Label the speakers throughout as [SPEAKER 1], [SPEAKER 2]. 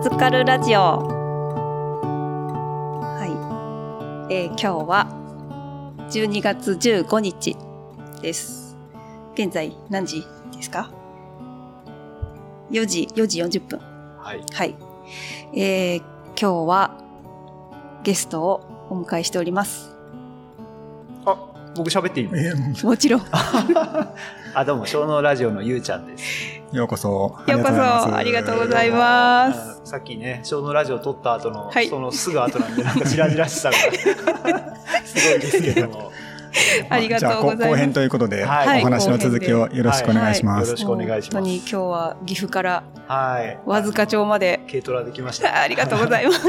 [SPEAKER 1] わずかるラジオ。はい。えー今日は12月15日です。現在何時ですか ?4 時、4時40分。
[SPEAKER 2] はい。
[SPEAKER 1] はい。えー今日はゲストをお迎えしております。
[SPEAKER 2] あ、僕喋っていいの？
[SPEAKER 3] え
[SPEAKER 1] もちろん。よ
[SPEAKER 2] あ、どうも、小脳ラジオのゆうちゃんです。
[SPEAKER 3] ようこそ。
[SPEAKER 1] うこそ、ありがとうございます。
[SPEAKER 2] あさっきね、小脳ラジオ撮った後の、
[SPEAKER 1] はい
[SPEAKER 2] そのすぐ後なんで、なんか白々しさが すごいですけども。
[SPEAKER 1] ありがとうございます
[SPEAKER 3] じゃあ、後編ということで、
[SPEAKER 2] はい
[SPEAKER 3] お話の続きをよろしくお願いします。
[SPEAKER 2] よろしくお願いします。
[SPEAKER 1] 本当に今日は岐阜から
[SPEAKER 2] はい。
[SPEAKER 1] 和塚町まで。
[SPEAKER 2] 軽トラで来ました。
[SPEAKER 1] ありがとうございます。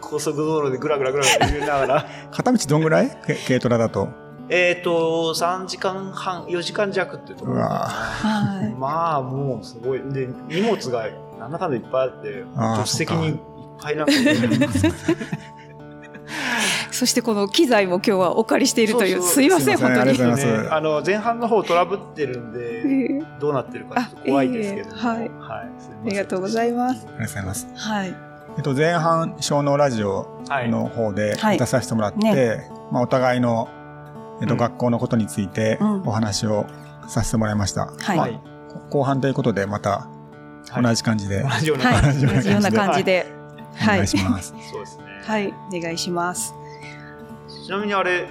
[SPEAKER 2] 高速道路でぐらぐらぐらぐら揺れながら。
[SPEAKER 3] 片道どんぐらい？け軽トラだと。
[SPEAKER 2] えっと、3時間半、4時間弱っていうところ。まあ、もうすごい。で、荷物がなんだかんだいっぱいあって、助手席にいっぱいなんか入れてます
[SPEAKER 1] そしてこの機材も今日はお借りしているという、
[SPEAKER 2] そうそう。
[SPEAKER 1] すいません、
[SPEAKER 3] すいません
[SPEAKER 1] 本当に。
[SPEAKER 3] あ
[SPEAKER 2] あの前半の方トラブってるんで、
[SPEAKER 1] ええ。
[SPEAKER 2] どうなってるかちょっと怖いですけども、
[SPEAKER 1] あいえい。え
[SPEAKER 2] はい、すい
[SPEAKER 1] ありがとうございます。
[SPEAKER 3] ありがとうございます。
[SPEAKER 1] はい。
[SPEAKER 3] えっと、前半、小脳ラジオ
[SPEAKER 2] はい、
[SPEAKER 3] の方で
[SPEAKER 1] はい。
[SPEAKER 3] 出させてもらって、
[SPEAKER 1] ね。
[SPEAKER 3] まあ、お互いの、えっと、
[SPEAKER 2] うん
[SPEAKER 3] 学校のことについて
[SPEAKER 1] うん
[SPEAKER 3] お話をさせてもらいました。
[SPEAKER 1] はい。
[SPEAKER 3] まあ
[SPEAKER 1] はい。
[SPEAKER 3] 後半ということで、また
[SPEAKER 2] はい
[SPEAKER 3] 同じ感じで
[SPEAKER 2] 同じような、
[SPEAKER 1] はい。
[SPEAKER 3] 同じような感じで
[SPEAKER 1] 同じような感じで。
[SPEAKER 3] お願
[SPEAKER 1] はい。
[SPEAKER 3] いします。
[SPEAKER 2] そうですね、
[SPEAKER 1] はい。お願いします。
[SPEAKER 2] ちなみにあれ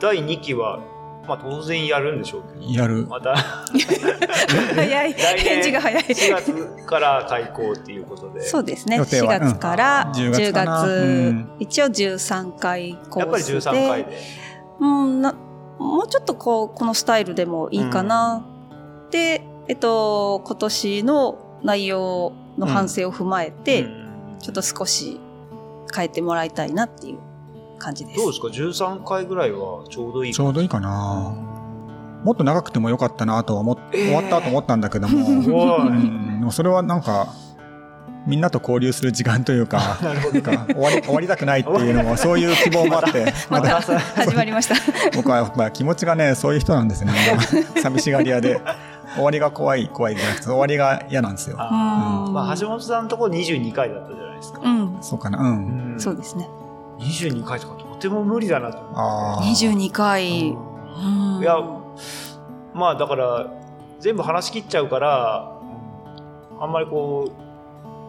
[SPEAKER 2] 第2期は、まあ、当然やるんでしょうけど
[SPEAKER 3] やる。
[SPEAKER 2] また
[SPEAKER 1] 早い。返事が早い。
[SPEAKER 2] 4月から開校っていうことで
[SPEAKER 1] そうですね。4
[SPEAKER 3] 予定は
[SPEAKER 1] 月から
[SPEAKER 2] うん
[SPEAKER 1] 10
[SPEAKER 3] 10月
[SPEAKER 1] 一応13回コ
[SPEAKER 2] やっぱり
[SPEAKER 1] ースで。
[SPEAKER 2] 13回で
[SPEAKER 1] うん、なもうちょっとこう、このスタイルでもいいかな。で、えっと、今年の内容の反省を踏まえて、
[SPEAKER 2] うん。
[SPEAKER 1] ちょっと少し変えてもらいたいなっていう感じです。
[SPEAKER 2] どうですか？13回ぐらいはちょうどいい
[SPEAKER 3] ちょうどいいかな。もっと長くてもよかったなとは思っ、
[SPEAKER 2] えー。
[SPEAKER 3] 終わったと思ったんだけども、うん。でもそれはなんか、みんなと交流する時間というか、
[SPEAKER 2] なるほど
[SPEAKER 3] なんか終わり終わりたくないっていうのも、そういう希望もあって、
[SPEAKER 1] また始まりました。
[SPEAKER 3] 僕はやっぱ気持ちがね、そういう人なんですね。寂しがり屋で、終わりが怖い、怖いじゃなくて、終わりが嫌なんですよ。
[SPEAKER 2] あー
[SPEAKER 1] うん
[SPEAKER 2] まあ、橋本さんのところ22回だったじゃないですか、
[SPEAKER 1] うん、
[SPEAKER 3] そうかな、うん。
[SPEAKER 2] ん
[SPEAKER 1] そうですね。
[SPEAKER 2] 22回とかとても無理だなと思って
[SPEAKER 3] ああ。
[SPEAKER 1] 22回。
[SPEAKER 2] いやまあだから全部話し切っちゃうからあんまりこう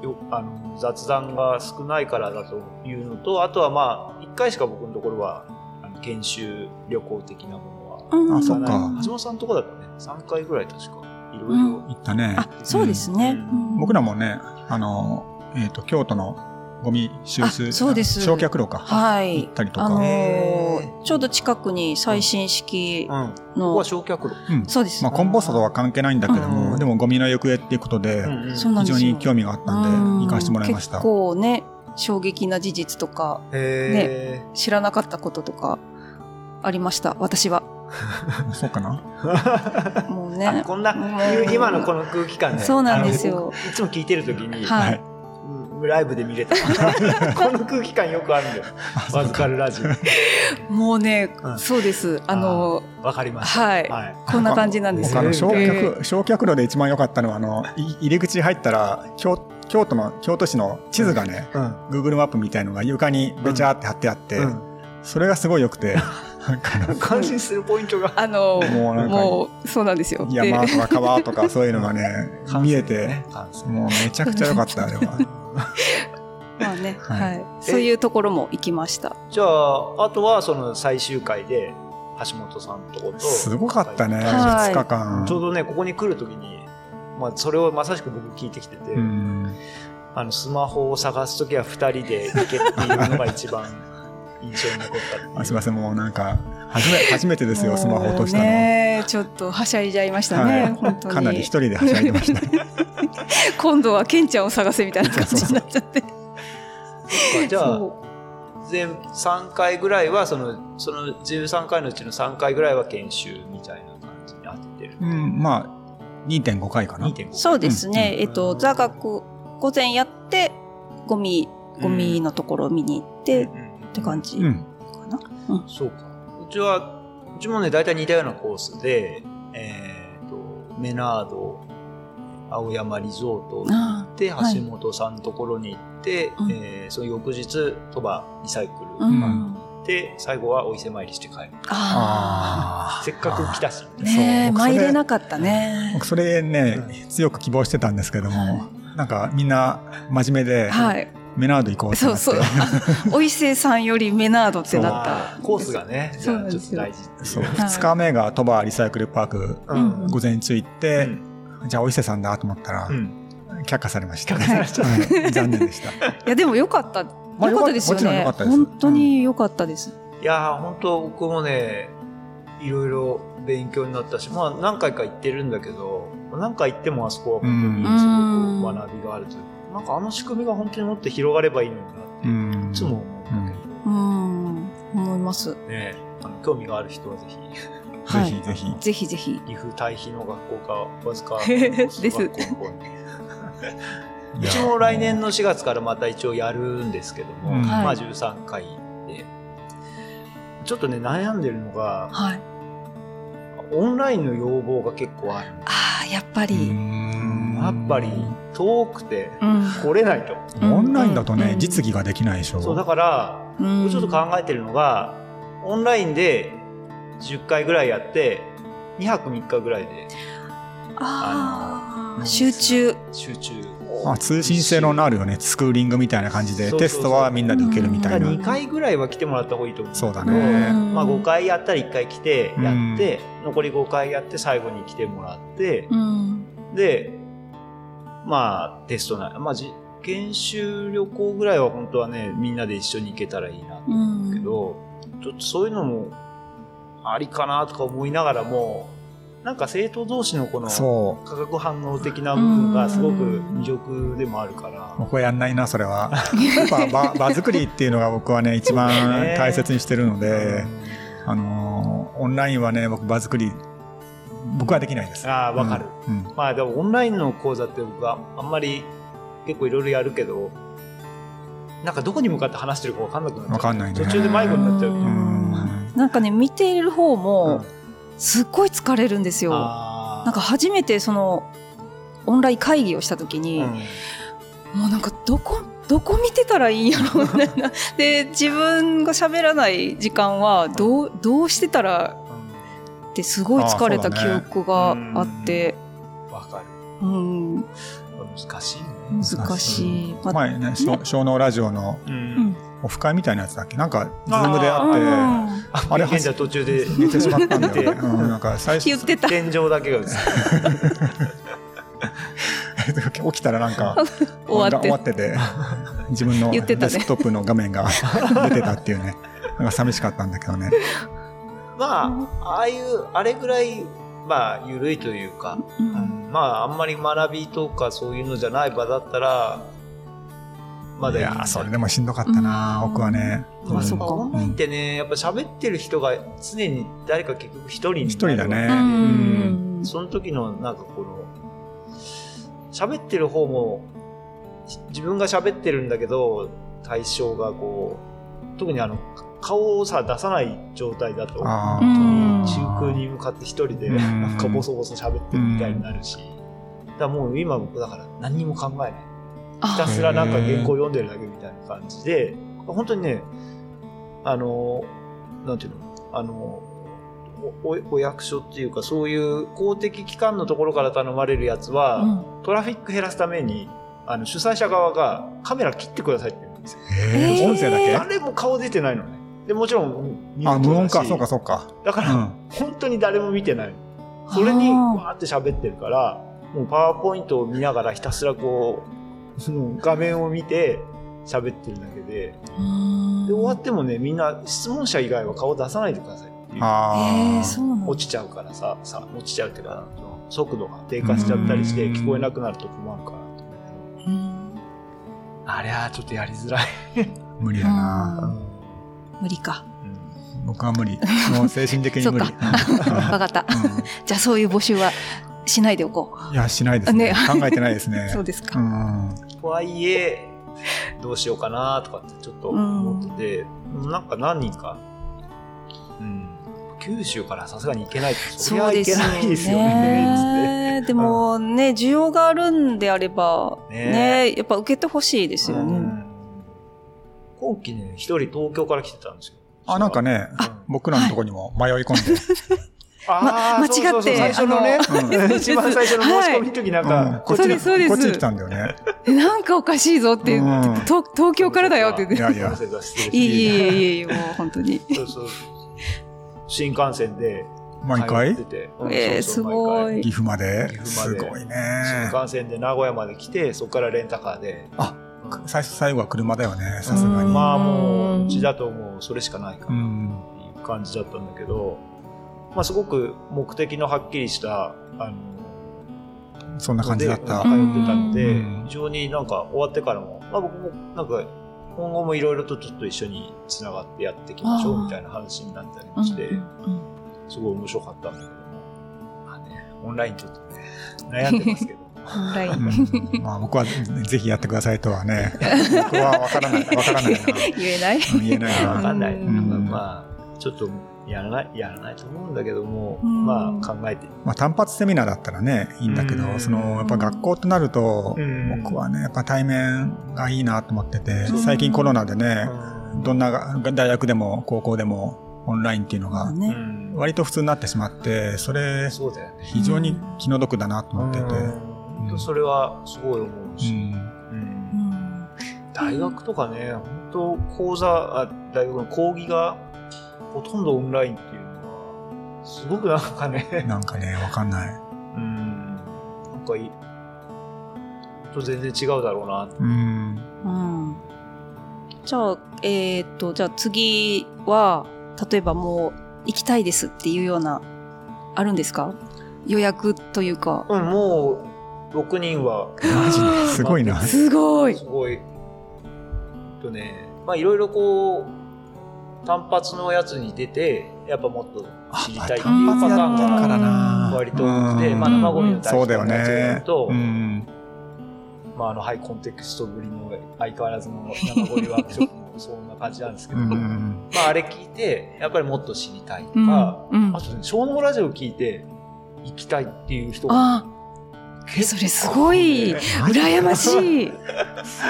[SPEAKER 2] よあの雑談が少ないからだというのとあとはまあ1回しか僕のところはあの研修旅行的なものは
[SPEAKER 1] うん。
[SPEAKER 3] あそっか。
[SPEAKER 2] 橋本さんのところだとね。3回ぐらい確か。いろいろ
[SPEAKER 1] うん
[SPEAKER 3] 言ったね。
[SPEAKER 1] あ、そうですね。
[SPEAKER 3] 僕らもね、あの、えっ、と、京都のゴミ収集、
[SPEAKER 1] あそうです。
[SPEAKER 3] 焼却炉か。
[SPEAKER 1] はい。
[SPEAKER 3] 行ったりとか。
[SPEAKER 1] あの
[SPEAKER 2] へ
[SPEAKER 1] ー。ちょうど近くに最新式
[SPEAKER 2] うん、ここ
[SPEAKER 1] の
[SPEAKER 2] は、焼却炉、
[SPEAKER 3] うん。
[SPEAKER 1] そうです。
[SPEAKER 3] まあ、コンポストとは関係ないんだけども、
[SPEAKER 2] うん。
[SPEAKER 3] でもゴミの行方っていうことで、非常に興味があったんで、
[SPEAKER 1] うん。
[SPEAKER 3] 行かせてもらいました。
[SPEAKER 1] 結構ね、衝撃な事実とか、
[SPEAKER 2] へ
[SPEAKER 1] 知らなかったこととかありました、私は。
[SPEAKER 3] そうかな？
[SPEAKER 2] ー
[SPEAKER 1] もう
[SPEAKER 2] あ
[SPEAKER 1] ね。
[SPEAKER 2] こんな今のこの空気感ね
[SPEAKER 1] そうなんですよ。
[SPEAKER 2] いつも聞いてる時に、
[SPEAKER 1] はい。
[SPEAKER 2] うんライブで見れた。この空気感よくあるんだよ。わずか。るラジオ。
[SPEAKER 1] もうね、
[SPEAKER 2] うん。
[SPEAKER 1] そうです。あの、
[SPEAKER 2] わかりました
[SPEAKER 1] はい。
[SPEAKER 2] はい。
[SPEAKER 1] こんな感じなんですよ。
[SPEAKER 3] 焼
[SPEAKER 1] え
[SPEAKER 3] 却、焼却炉で一番良かったのは、あの、い入り口入ったら、京京都の、京都市の地図がね、
[SPEAKER 2] うん。
[SPEAKER 3] Google マップみたいのが床にべちゃーって貼ってあって、
[SPEAKER 2] うん。
[SPEAKER 3] それがすごい良くて、
[SPEAKER 2] 感心するポイントが。
[SPEAKER 1] あの、
[SPEAKER 3] もう
[SPEAKER 1] そうなんですよ。で
[SPEAKER 3] 山とか川とかそういうのがね、見えて、
[SPEAKER 2] 感性
[SPEAKER 3] もうめちゃくちゃ良かった、あれは。
[SPEAKER 1] まあね、
[SPEAKER 3] はい
[SPEAKER 1] はい。そういうところも行きました。
[SPEAKER 2] じゃああとはその最終回で橋本さんとこと
[SPEAKER 3] すごかったね、
[SPEAKER 1] はい
[SPEAKER 3] 2日間。
[SPEAKER 2] ちょうどねここに来る時にまあそれをまさしく僕聞いてきてて、
[SPEAKER 3] うん
[SPEAKER 2] あのスマホを探す時は2人で行けっていうのが一番印象に残った
[SPEAKER 3] あすみません、もうなんか、初め初めてですよ、スマホ落としたの。
[SPEAKER 1] ね、ちょっとはしゃいじゃいましたね、
[SPEAKER 3] はい
[SPEAKER 1] 本当に。
[SPEAKER 3] かなり一人ではしゃいでました。
[SPEAKER 1] 今度はケンちゃんを探せみたいな感じになっちゃって。
[SPEAKER 2] そっかじゃあ
[SPEAKER 1] そ
[SPEAKER 2] 全3回ぐらいはそのその13回のうちの3回ぐらいは研修みたいな感じになってる、
[SPEAKER 3] うん、まあ、2.5回かな。
[SPEAKER 2] 2.5
[SPEAKER 1] うそうですね、
[SPEAKER 2] うん
[SPEAKER 1] えっと、座学午前やって、ゴミ、ゴミのところを見に行って、っ
[SPEAKER 2] うんうん
[SPEAKER 1] て感じか
[SPEAKER 3] うん。
[SPEAKER 1] な。
[SPEAKER 2] そうかうちはうちもね大体似たようなコースでえっ、とメナード青山リゾート行
[SPEAKER 1] あ
[SPEAKER 2] って、
[SPEAKER 1] はい
[SPEAKER 2] 橋本さんのところに行って、
[SPEAKER 1] うん
[SPEAKER 2] えーその翌日、鳥羽リサイクル
[SPEAKER 1] ーうん
[SPEAKER 2] に行って、最後はお伊勢参りして帰る。
[SPEAKER 1] あ
[SPEAKER 2] せっかく来たし。
[SPEAKER 1] ー。ねえ、
[SPEAKER 3] そう
[SPEAKER 1] 参れなかったね。
[SPEAKER 3] 僕それね、強く希望してたんですけども、
[SPEAKER 1] はい
[SPEAKER 3] なんかみんな真面目で、
[SPEAKER 1] はい。
[SPEAKER 3] メナード行こうってなって。
[SPEAKER 1] そうそう。お伊勢さんよりメナードってなった。
[SPEAKER 2] コースがね、じゃあちょっと
[SPEAKER 1] そうなんですよ
[SPEAKER 2] 大事っていう。
[SPEAKER 3] そう
[SPEAKER 1] はい
[SPEAKER 3] 2日目が鳥羽リサイクルパーク、
[SPEAKER 2] うん
[SPEAKER 3] 午前中行って、
[SPEAKER 2] うん
[SPEAKER 3] じゃあお伊勢さんだと思ったら、
[SPEAKER 2] うん
[SPEAKER 3] 却下されました。
[SPEAKER 2] 却下され
[SPEAKER 3] はい残念でした。
[SPEAKER 1] いや、でもよかった。
[SPEAKER 3] まあ
[SPEAKER 1] よかったですよ
[SPEAKER 3] もちろん
[SPEAKER 1] ね。
[SPEAKER 3] 良かったです
[SPEAKER 1] 本当に良かったです。
[SPEAKER 2] いやー、本当僕もね、いろいろ勉強になったし、まあ何回か行ってるんだけど、何回行ってもあそこは本当にすごく学びがあるというか、なんかあの仕組みが本当にもっと広がればいいのになって、
[SPEAKER 3] うん
[SPEAKER 2] いつも思うんだけ
[SPEAKER 1] うん。思います。
[SPEAKER 2] ど、ね、あの興味がある人はぜひ、
[SPEAKER 1] はい
[SPEAKER 3] ぜひぜひ。
[SPEAKER 1] ぜひぜひ。
[SPEAKER 2] 岐阜対比の学校か、わずか、
[SPEAKER 1] です
[SPEAKER 2] 学校の方に。うちも来年の4月からまた一応やるんですけども、
[SPEAKER 3] うん
[SPEAKER 2] まあ
[SPEAKER 1] はい
[SPEAKER 2] 13回で。ちょっとね、悩んでるのが、
[SPEAKER 1] はい。
[SPEAKER 2] オンラインの要望が結構ある。
[SPEAKER 1] ああ、やっぱり。
[SPEAKER 2] やっぱり遠くて
[SPEAKER 1] うん。
[SPEAKER 2] 来れないと。
[SPEAKER 1] うん
[SPEAKER 3] オンラインだとね、
[SPEAKER 1] うん
[SPEAKER 3] 実技ができないでしょ。
[SPEAKER 2] そう、だから、
[SPEAKER 1] うん
[SPEAKER 2] ちょっと考えてるのが、オンラインで10回ぐらいやって、2泊3日ぐらいで
[SPEAKER 1] ああ、集中。
[SPEAKER 2] 集中。
[SPEAKER 3] まあ、通信性のあるよね、スクーリングみたいな感じで、
[SPEAKER 2] そうそうそう
[SPEAKER 3] テストはみんなで受けるみたいな。
[SPEAKER 2] 2回ぐらいは来てもらった方がいいと思う。
[SPEAKER 3] そうだ
[SPEAKER 1] う
[SPEAKER 3] ね。
[SPEAKER 1] ん
[SPEAKER 2] まあ5回やったら1回来て、やって、残り5回やって最後に来てもらって、
[SPEAKER 1] うん。
[SPEAKER 2] で、まあテストな、まあじ研修旅行ぐらいは本当はね、みんなで一緒に行けたらいいなと
[SPEAKER 1] う
[SPEAKER 2] 思うけ
[SPEAKER 1] ん。
[SPEAKER 2] ど、ちょっとそういうのもありかなとか思いながらも、なんか生徒同士のこの
[SPEAKER 3] そ
[SPEAKER 2] 化学反応的な部分がすごく魅力でもあるから
[SPEAKER 3] う。、僕はやんないな、それは。やっぱ場 場作りっていうのが僕はね、一番
[SPEAKER 2] ね
[SPEAKER 3] 大切にしてるので、あのーオンラインはね、僕場作り、僕はできないです。
[SPEAKER 2] ああ、わかる。
[SPEAKER 3] うん。うん
[SPEAKER 2] まあでもオンラインの講座って僕はあんまり結構いろいろやるけど、なんかどこに向かって話してるかわかんなくなっちゃう。
[SPEAKER 3] わかんないね
[SPEAKER 2] 途中で迷子になっちゃう。
[SPEAKER 1] う
[SPEAKER 3] うんん
[SPEAKER 1] なんかね、見ている方
[SPEAKER 2] うん
[SPEAKER 1] も、すっごい疲れるんですよ。
[SPEAKER 2] あー
[SPEAKER 1] なんか初めてその、オンライン会議をした時に、
[SPEAKER 2] うん
[SPEAKER 1] もうなんかどこ、どこ見てたらいいんやろみたいな。で、自分が喋らない時間は、どう、どうしてたらってすごい疲れた記憶があって、
[SPEAKER 2] わかる。
[SPEAKER 1] うん、
[SPEAKER 2] 難しいね。
[SPEAKER 1] 難しい。まあ
[SPEAKER 3] 前ね、小小農ラジオのオフ会みたいなやつだっけ？なんか、ズームで
[SPEAKER 2] あ
[SPEAKER 3] あって、
[SPEAKER 2] あ
[SPEAKER 3] あれ
[SPEAKER 2] 現在途中で
[SPEAKER 3] 入れてしまったんだ
[SPEAKER 2] 見て
[SPEAKER 3] よ。うん、なんか 最初、
[SPEAKER 1] 言ってた。
[SPEAKER 2] 天井だけが映って
[SPEAKER 3] 起きたらなんか、
[SPEAKER 1] 終わって
[SPEAKER 3] 終わってて、自分の
[SPEAKER 1] 言ってたね
[SPEAKER 3] デスクトップの画面が出てたっていうね。なんか寂しかったんだけどね。
[SPEAKER 2] まあ、ああいう、あれぐらい、まあ、緩いというか、
[SPEAKER 1] うん。
[SPEAKER 2] まあ、あんまり学びとかそういうのじゃない場だったら、まだい
[SPEAKER 3] やー、それでもしんどかったな、
[SPEAKER 1] うん。
[SPEAKER 3] 僕はね。
[SPEAKER 2] まあ、
[SPEAKER 1] そっか。
[SPEAKER 2] オンラインってね、やっぱ喋ってる人が常に誰か結局一人に
[SPEAKER 3] 一人だね。
[SPEAKER 1] う
[SPEAKER 3] うん
[SPEAKER 1] ん。
[SPEAKER 2] その時のなんかこの、喋ってる方も、自分が喋ってるんだけど、対象がこう、特にあの、顔をさ、出さない状態だと、中空に向かって一人で、
[SPEAKER 3] うん。
[SPEAKER 2] なんかボソボソ喋ってるみたいになるし、だからもう今僕だから何にも考えない。ひた
[SPEAKER 1] あ
[SPEAKER 2] すらなんか原稿読んでるだけみたいな感じで、本当にね、あの、なんていうの、あの、おおお役所っていうか、そういう公的機関のところから頼まれるやつは、
[SPEAKER 1] うん。
[SPEAKER 2] トラフィック減らすために、あの主催者側がカメラ切ってくださいって言うんですよ。
[SPEAKER 3] 音声だけ？
[SPEAKER 2] 誰も顔出てないのね。で、もちろん、ミュ
[SPEAKER 3] あ、
[SPEAKER 2] ートだし。
[SPEAKER 3] 無音か、そうか、そうか。
[SPEAKER 2] だから、
[SPEAKER 3] うん。
[SPEAKER 2] 本当に誰も見てない。それに、
[SPEAKER 1] あー。
[SPEAKER 2] わーって喋ってるから、もうパワーポイントを見ながらひたすらこう、画面を見て喋ってるだけで、
[SPEAKER 1] うん
[SPEAKER 2] で、終わってもね、みんな質問者以外は顔出さないでくださいっていう。
[SPEAKER 3] あ
[SPEAKER 1] えー、
[SPEAKER 3] ー
[SPEAKER 1] そうなんだ。
[SPEAKER 2] 落ちちゃうからさ、さ、落ちちゃうっていうか、速度が低下しちゃったりして
[SPEAKER 3] うん。
[SPEAKER 2] 聞こえなくなると困るからあれはちょっとやりづらい。
[SPEAKER 3] 無理だな。
[SPEAKER 1] 無理か。
[SPEAKER 3] 僕は無理。もう精神的に無理。
[SPEAKER 1] そうわかった。
[SPEAKER 3] う
[SPEAKER 1] じゃあそういう募集はしないでおこ
[SPEAKER 3] んいや、しないですね。
[SPEAKER 1] ね
[SPEAKER 3] 考えてないです
[SPEAKER 1] う。
[SPEAKER 3] ね。
[SPEAKER 1] そうですか。
[SPEAKER 3] うん。
[SPEAKER 2] とはいえ、どうしようかなとかってちょっと思ってて、なんか何人か、うん、九州からさすがに行けないって、そりゃい
[SPEAKER 1] そうですよ
[SPEAKER 2] けないですよね。
[SPEAKER 1] ね。でもね、需要があるんであれば、
[SPEAKER 2] ね
[SPEAKER 1] ね、やっぱ受けてほしいですよね。
[SPEAKER 2] うん今期ね、一人東京から来てたんですよ。
[SPEAKER 3] あ、なんかね、僕らのとこにも迷い込んで。
[SPEAKER 2] あー
[SPEAKER 1] ま間違って
[SPEAKER 2] そうそうそう最初のね、
[SPEAKER 3] あ
[SPEAKER 2] 一番最初の申し込みの時なんか、
[SPEAKER 3] うんこっちに、こっちに来たんだよね。
[SPEAKER 1] えなんかおかしいぞって言って、
[SPEAKER 3] うん
[SPEAKER 1] 東東京からだよって言って。
[SPEAKER 3] いやいや
[SPEAKER 1] いえいえいえいえ、もう本当に。
[SPEAKER 2] そうそう。新幹線で通
[SPEAKER 3] 毎回
[SPEAKER 1] えー
[SPEAKER 2] そうそう
[SPEAKER 1] すごい
[SPEAKER 3] 岐阜まで？
[SPEAKER 2] 岐阜まで
[SPEAKER 3] すごいね。
[SPEAKER 2] 新幹線で名古屋まで来て、そこからレンタカーで。
[SPEAKER 3] あ
[SPEAKER 2] うん
[SPEAKER 3] 最初、最後は車だよね、さすがに。
[SPEAKER 1] うん
[SPEAKER 2] まあもう、うちだともうそれしかないか
[SPEAKER 3] う
[SPEAKER 2] ら
[SPEAKER 3] ん。
[SPEAKER 2] っていう感じだったんだけど、まあすごく目的のはっきりした、あの、
[SPEAKER 3] そんな感じだった。
[SPEAKER 2] で通ってたので
[SPEAKER 3] うん、
[SPEAKER 2] 非常になんか終わってからも、まあ僕もなんか、今後もいろいろとちょっと一緒につながってやっていきましょうみたいな話になったりもして、すごい面白かったんだけども、まあね、オンラインちょっとね、悩んでますけど。
[SPEAKER 1] オンライン。
[SPEAKER 3] うん。まあ僕はぜひやってくださいとはね、僕はわからない、わからないな。
[SPEAKER 1] 言えない。
[SPEAKER 3] うん言えない
[SPEAKER 2] かんない。
[SPEAKER 1] うん。
[SPEAKER 2] まあ、ちょっとやらない、やらないと思うんだけども、
[SPEAKER 1] うん。
[SPEAKER 2] まあ考えて。
[SPEAKER 3] まあ単発セミナーだったらね、いいんだけど、
[SPEAKER 2] うん。
[SPEAKER 3] その、やっぱ学校となると、
[SPEAKER 2] うん。
[SPEAKER 3] 僕はね、やっぱ対面がいいなと思ってて
[SPEAKER 1] う、ん
[SPEAKER 3] 最近コロナでね、
[SPEAKER 2] うん。
[SPEAKER 3] どんなが大学でも高校でもオンラインっていうのが割と普通になってしまって、それ。非常に気の毒だなと思ってて、
[SPEAKER 2] うん。本当それはすごい思う
[SPEAKER 3] う
[SPEAKER 2] し、
[SPEAKER 3] ん。
[SPEAKER 2] うん。
[SPEAKER 1] うん。
[SPEAKER 2] 大学とかね、本当講座あ、大学の講義がほとんどオンラインっていうのは、すごくなんかね、
[SPEAKER 3] なんかね、わかんない。
[SPEAKER 2] うん、なんかいい、本当全然違うだろうな。
[SPEAKER 3] うん。
[SPEAKER 1] うん。じゃあ、えーっと、じゃあ次は、例えばもう行きたいですっていうような、あるんですか？予約というか。
[SPEAKER 2] うん、もう6人は、
[SPEAKER 3] マジで？すごいな。
[SPEAKER 1] すごい
[SPEAKER 2] す。ごい。とね、まあいろいろこう、単発のやつに出て、やっぱもっと知りたいっていうパターンが
[SPEAKER 3] な。
[SPEAKER 2] 割と多くて、
[SPEAKER 3] うん
[SPEAKER 2] まあ生ゴミの大
[SPEAKER 3] そうだよ
[SPEAKER 2] 事なやつ。と、
[SPEAKER 3] うん。
[SPEAKER 2] まああのハイコンテクストぶりの相変わらずの生ゴミワークショップもそんな感じなんですけ
[SPEAKER 3] う
[SPEAKER 2] ど、ま
[SPEAKER 3] ん。
[SPEAKER 2] ああれ聞いて、やっぱりもっと知りたいと
[SPEAKER 1] うん
[SPEAKER 2] か、
[SPEAKER 1] うん
[SPEAKER 2] あとね、小脳ラジオ聞いて行きたいっていう人が
[SPEAKER 1] あえそれすごい。羨ましい。
[SPEAKER 3] す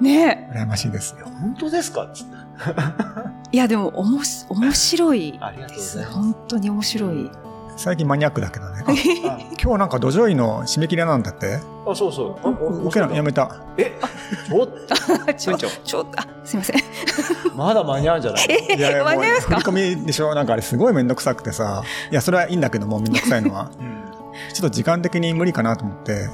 [SPEAKER 1] ね
[SPEAKER 3] ごい。羨ましいですよ。
[SPEAKER 2] 本当ですか？
[SPEAKER 1] いや、でも、おもし、面白いです。本当に面白い。
[SPEAKER 3] 最近マニアックだけどね。あ 今日なんか土壌医の締め切りなんだって？
[SPEAKER 2] あ、そうそう。あ
[SPEAKER 3] 受けなやめた。
[SPEAKER 2] え、ちょっと、
[SPEAKER 1] ちょちょっと、あ、すいません。
[SPEAKER 2] まだ間に合うんじゃない？
[SPEAKER 3] いやいやもう
[SPEAKER 1] 間に合いますか？
[SPEAKER 3] 振り込みでしょ？なんかあれすごいめんどくさくてさ。いや、それはいいんだけども、めんどくさいのは。
[SPEAKER 2] うん
[SPEAKER 3] ちょっと時間的に無理かなと思って、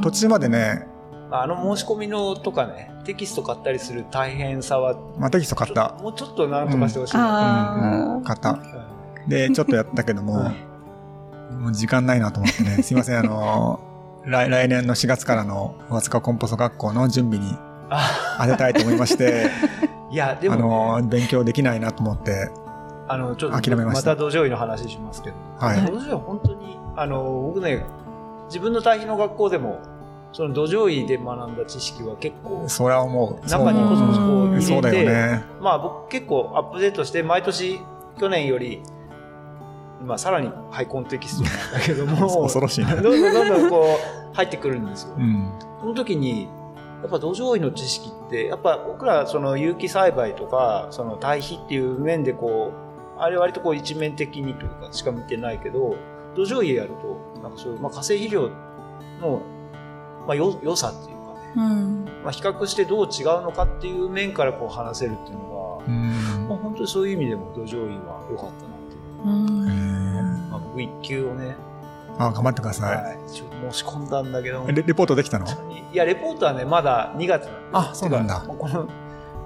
[SPEAKER 3] 途中までね、
[SPEAKER 2] あの申し込みのとかね、テキスト買ったりする大変さは、
[SPEAKER 3] まあ、テキスト買った。
[SPEAKER 2] もうちょっとなんとかしてほしい。な
[SPEAKER 1] あー。
[SPEAKER 3] 買った。で、ちょっとやったけども、もう時間ないなと思ってね、すいません、あの、来来年の4月からの和塚コンポスト学校の準備に
[SPEAKER 2] あ
[SPEAKER 3] 当てたいと思いまして、
[SPEAKER 2] いや、で
[SPEAKER 3] あ
[SPEAKER 2] も、ね、
[SPEAKER 3] の、勉強できないなと思って、
[SPEAKER 2] あの、ちょっと、
[SPEAKER 3] 諦めました。
[SPEAKER 2] た土壌医の話しますけど、
[SPEAKER 3] はい。
[SPEAKER 2] 土壌医は本当に、あの、僕ね、自分の対比の学校でも、その土壌医で学んだ知識は結構、
[SPEAKER 3] それは思う。
[SPEAKER 2] 中にこそこそこう入れて
[SPEAKER 3] ね。
[SPEAKER 2] まあ僕結構アップデートして、毎年、去年より、まあさらにハイコンテキストなんだけども、
[SPEAKER 3] 恐ろしいね
[SPEAKER 2] どんどんどんどんこう入ってくるんですよ。
[SPEAKER 3] うん。
[SPEAKER 2] その時に、やっぱ土壌医の知識って、やっぱ僕らその有機栽培とか、その堆肥っていう面でこう、あれ割とこう一面的にというかしか見てないけど、土壌医やると、なんかそういう、まあ化成肥料の、まあよ良さっていうかね、
[SPEAKER 1] うん。
[SPEAKER 2] まあ比較してどう違うのかっていう面からこう話せるっていうのが、
[SPEAKER 3] うん。
[SPEAKER 2] まあ本当にそういう意味でも土壌医は良かったなっていう。
[SPEAKER 1] うん。
[SPEAKER 2] まあ僕一級をね、
[SPEAKER 3] あ、頑張ってくださ
[SPEAKER 2] はい、ちょっと申し込んだんだけど。
[SPEAKER 3] レレポートできたの？
[SPEAKER 2] いや、レポートはね、まだ2月なんで
[SPEAKER 3] あそうなんだ。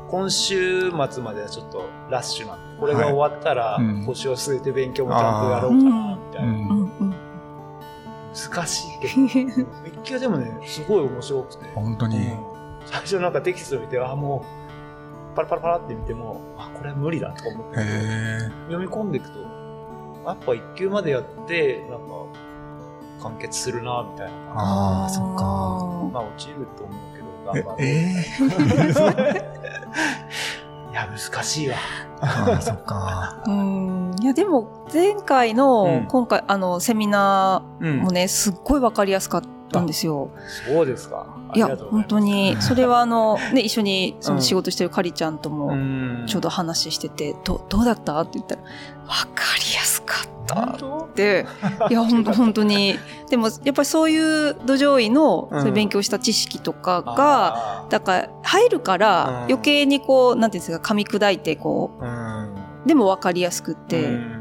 [SPEAKER 2] 今週末まではちょっとラッシュなんで、これが終わったら
[SPEAKER 3] はいうん。
[SPEAKER 2] 腰を据えて勉強もちゃんとやろうかな、みたいな。難しいけど、一級でもね、すごい面白くて。
[SPEAKER 3] 本当に。
[SPEAKER 2] うん最初なんかテキスト見て、あ、もう、パラパラパラって見ても、あ、これは無理だとか思って。読み込んでいくと、やっぱ一級までやって、なんか、完結するな、みたいな。
[SPEAKER 3] ああ、そっか。
[SPEAKER 2] まあ落ちると思うけど、頑張ろう。
[SPEAKER 3] え、え
[SPEAKER 2] いや、難しいわ。
[SPEAKER 3] ー、ああ、そっか。
[SPEAKER 1] うん。いや、でも、前回の、
[SPEAKER 2] うん。
[SPEAKER 1] 今回、あの、セミナ
[SPEAKER 2] う
[SPEAKER 1] ーもね、すっごいわかりやすかったんですよ。
[SPEAKER 2] そうですか。あ
[SPEAKER 1] いや本当に、それはあの、ね、一緒に、その
[SPEAKER 2] うん。
[SPEAKER 1] 仕事してるかりちゃんとも、
[SPEAKER 2] うん。
[SPEAKER 1] ちょうど話してて、ど、どうだった？って言ったら、わかりやすかった。
[SPEAKER 2] 本
[SPEAKER 1] っ
[SPEAKER 2] 当
[SPEAKER 1] て、いや、本当 本当に。でも、やっぱりそういう土壌医の、
[SPEAKER 2] うん。
[SPEAKER 1] そういう勉強した知識とかが、
[SPEAKER 2] あ
[SPEAKER 1] だから、入るから
[SPEAKER 2] うん、
[SPEAKER 1] 余計にこう、なんていうんですか、噛み砕いて、こ
[SPEAKER 2] ーう
[SPEAKER 1] でもわかりやすくって、
[SPEAKER 2] うん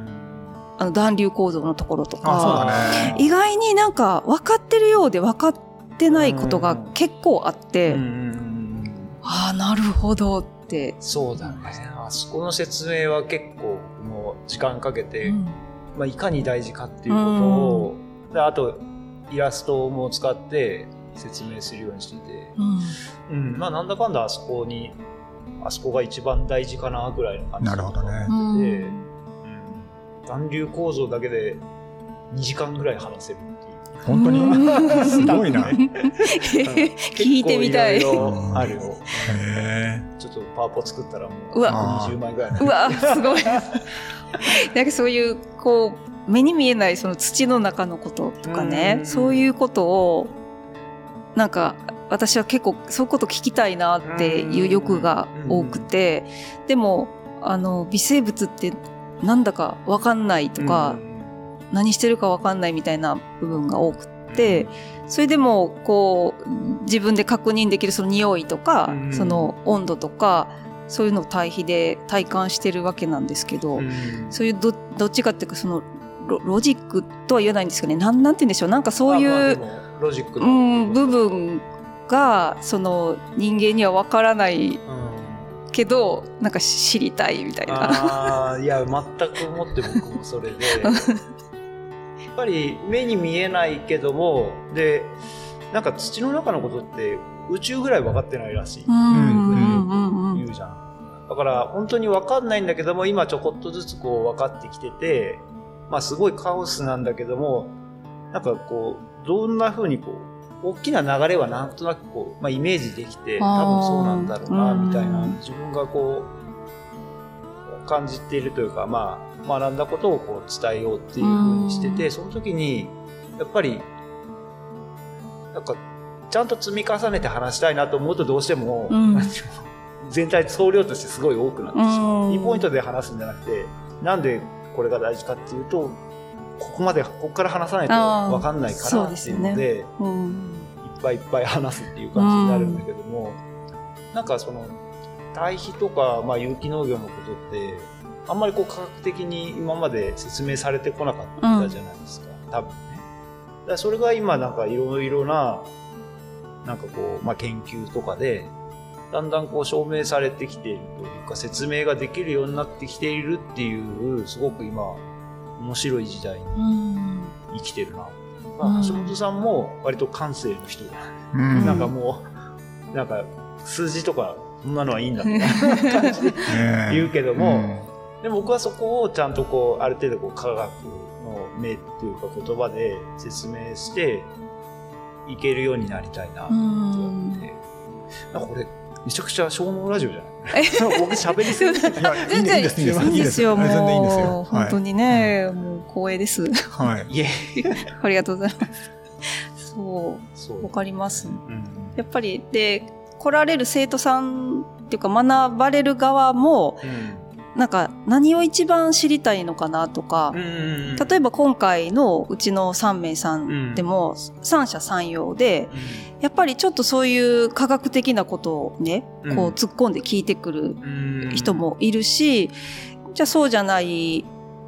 [SPEAKER 1] あの、暖流構造のところとか、
[SPEAKER 3] だね。
[SPEAKER 1] 意外になんか分かってるようで分かってないことが結構あって、
[SPEAKER 2] うんうんうん
[SPEAKER 1] ああ、なるほどって。
[SPEAKER 2] そうだね。あそこの説明は結構もう時間かけて、
[SPEAKER 1] うん。
[SPEAKER 2] まあ、いかに大事かっていうことを、であとイラストも使って説明するようにしてて、
[SPEAKER 1] うん。
[SPEAKER 2] うん、まあなんだかんだあそこにあそこが一番大事かなぐらいの感じ
[SPEAKER 3] なるほどね
[SPEAKER 1] うん
[SPEAKER 2] で、うん、暖流構造だけで2時間ぐらい話せるっていう。
[SPEAKER 3] 本当に？すごいな。へ
[SPEAKER 1] 聞いてみたい。
[SPEAKER 2] あるよ。
[SPEAKER 3] え。
[SPEAKER 2] ちょっとパワポ作ったらもう
[SPEAKER 1] う
[SPEAKER 3] わ
[SPEAKER 2] 20枚ぐらい。
[SPEAKER 1] うわ、すごい。なんかそういう、こう、目に見えないその土の中のこととかね
[SPEAKER 2] う、ん
[SPEAKER 1] そういうことを、なんか、私は結構そういうこと聞きたいなっていう欲が多くて、でも、あの、微生物ってなんだかわかんないとか、何してるかわかんないみたいな部分が多くて、それでも、こう、自分で確認できるその匂いとか、
[SPEAKER 2] うん。
[SPEAKER 1] その温度とか、そういうのを対比で体感してるわけなんですけど、
[SPEAKER 2] うん。
[SPEAKER 1] そういうどどっちかっていうか、そのロロジックとは言えないんですけどね、なんなんて言うんでしょう、なんかそういう、
[SPEAKER 2] ロジック
[SPEAKER 1] う
[SPEAKER 2] の
[SPEAKER 1] ん、部分が、その人間にはわからない
[SPEAKER 2] うん
[SPEAKER 1] けど、なんか知りたいみたいな。
[SPEAKER 2] ああいや全く思って僕もそれで。やっぱり目に見えないけどもでなんか土の中のことって宇宙ぐらい分かってないらしい、言うじゃん。だから本当に分かんないんだけども今ちょこっとずつこう分かってきててまあすごいカオスなんだけどもなんかこうどんな風にこう大きな流れはなんとなくこう、まあ、イメージできて多分そうなんだろうな
[SPEAKER 1] うん。
[SPEAKER 2] みたいな自分がこう感じているというか、まあ、学んだことをこう伝えようっていう風にしてて、
[SPEAKER 1] うん。
[SPEAKER 2] その時にやっぱりなんかちゃんと積み重ねて話したいなと思うとどうしても、
[SPEAKER 1] うん。
[SPEAKER 2] 全体総量としてすごい多くなってしまう。
[SPEAKER 1] うん。
[SPEAKER 2] ピンポイントで話すんじゃなくてなんでこれが大事かっていうとここまでここから話さないと分かんないからっていうので
[SPEAKER 1] うん。
[SPEAKER 2] いっぱいいっぱい話すっていう感じになるんだけども、なんかその対比とか、まあ、有機農業のことってあんまりこう科学的に今まで説明されてこなかったじゃないですか、多分ね。だそれが今なんかいろいろななんかこう、まあ、研究とかでだんだんこう証明されてきているというか説明ができるようになってきているっていうすごく今面白い時代に
[SPEAKER 1] うん。
[SPEAKER 2] 生きてるな。
[SPEAKER 1] うん。
[SPEAKER 2] まあ、橋本さんも割と感性の人。だ
[SPEAKER 3] うん。
[SPEAKER 2] なんかもう、なんか数字とかそんなのはいいんだみたいな感じで
[SPEAKER 3] ね
[SPEAKER 2] 言うけども、
[SPEAKER 3] うん。
[SPEAKER 2] でも僕はそこをちゃんとこう、ある程度こう科学の目っていうか言葉で説明していけるようになりたいなと思って。なん。かこれ、めちゃくちゃ小脳ラジオじゃない？僕喋りすぎ
[SPEAKER 1] 全然
[SPEAKER 3] いいんです
[SPEAKER 1] いいですよ、もう。本当にね、もう光栄です。
[SPEAKER 3] はい。
[SPEAKER 2] いえ、
[SPEAKER 1] ありがとうございます。そう。わかります。
[SPEAKER 2] うん
[SPEAKER 1] やっぱり、で、来られる生徒さんっていうか学ばれる側も、なんか何を一番知りたいのかなとか、
[SPEAKER 2] うん
[SPEAKER 1] 例えば今回のうちの3名さんでも三者三様で、やっぱりちょっとそういう科学的なことをね、
[SPEAKER 2] うん。
[SPEAKER 1] こう突っ込んで聞いてくる
[SPEAKER 2] うん。
[SPEAKER 1] 人もいるし、じゃあそうじゃない、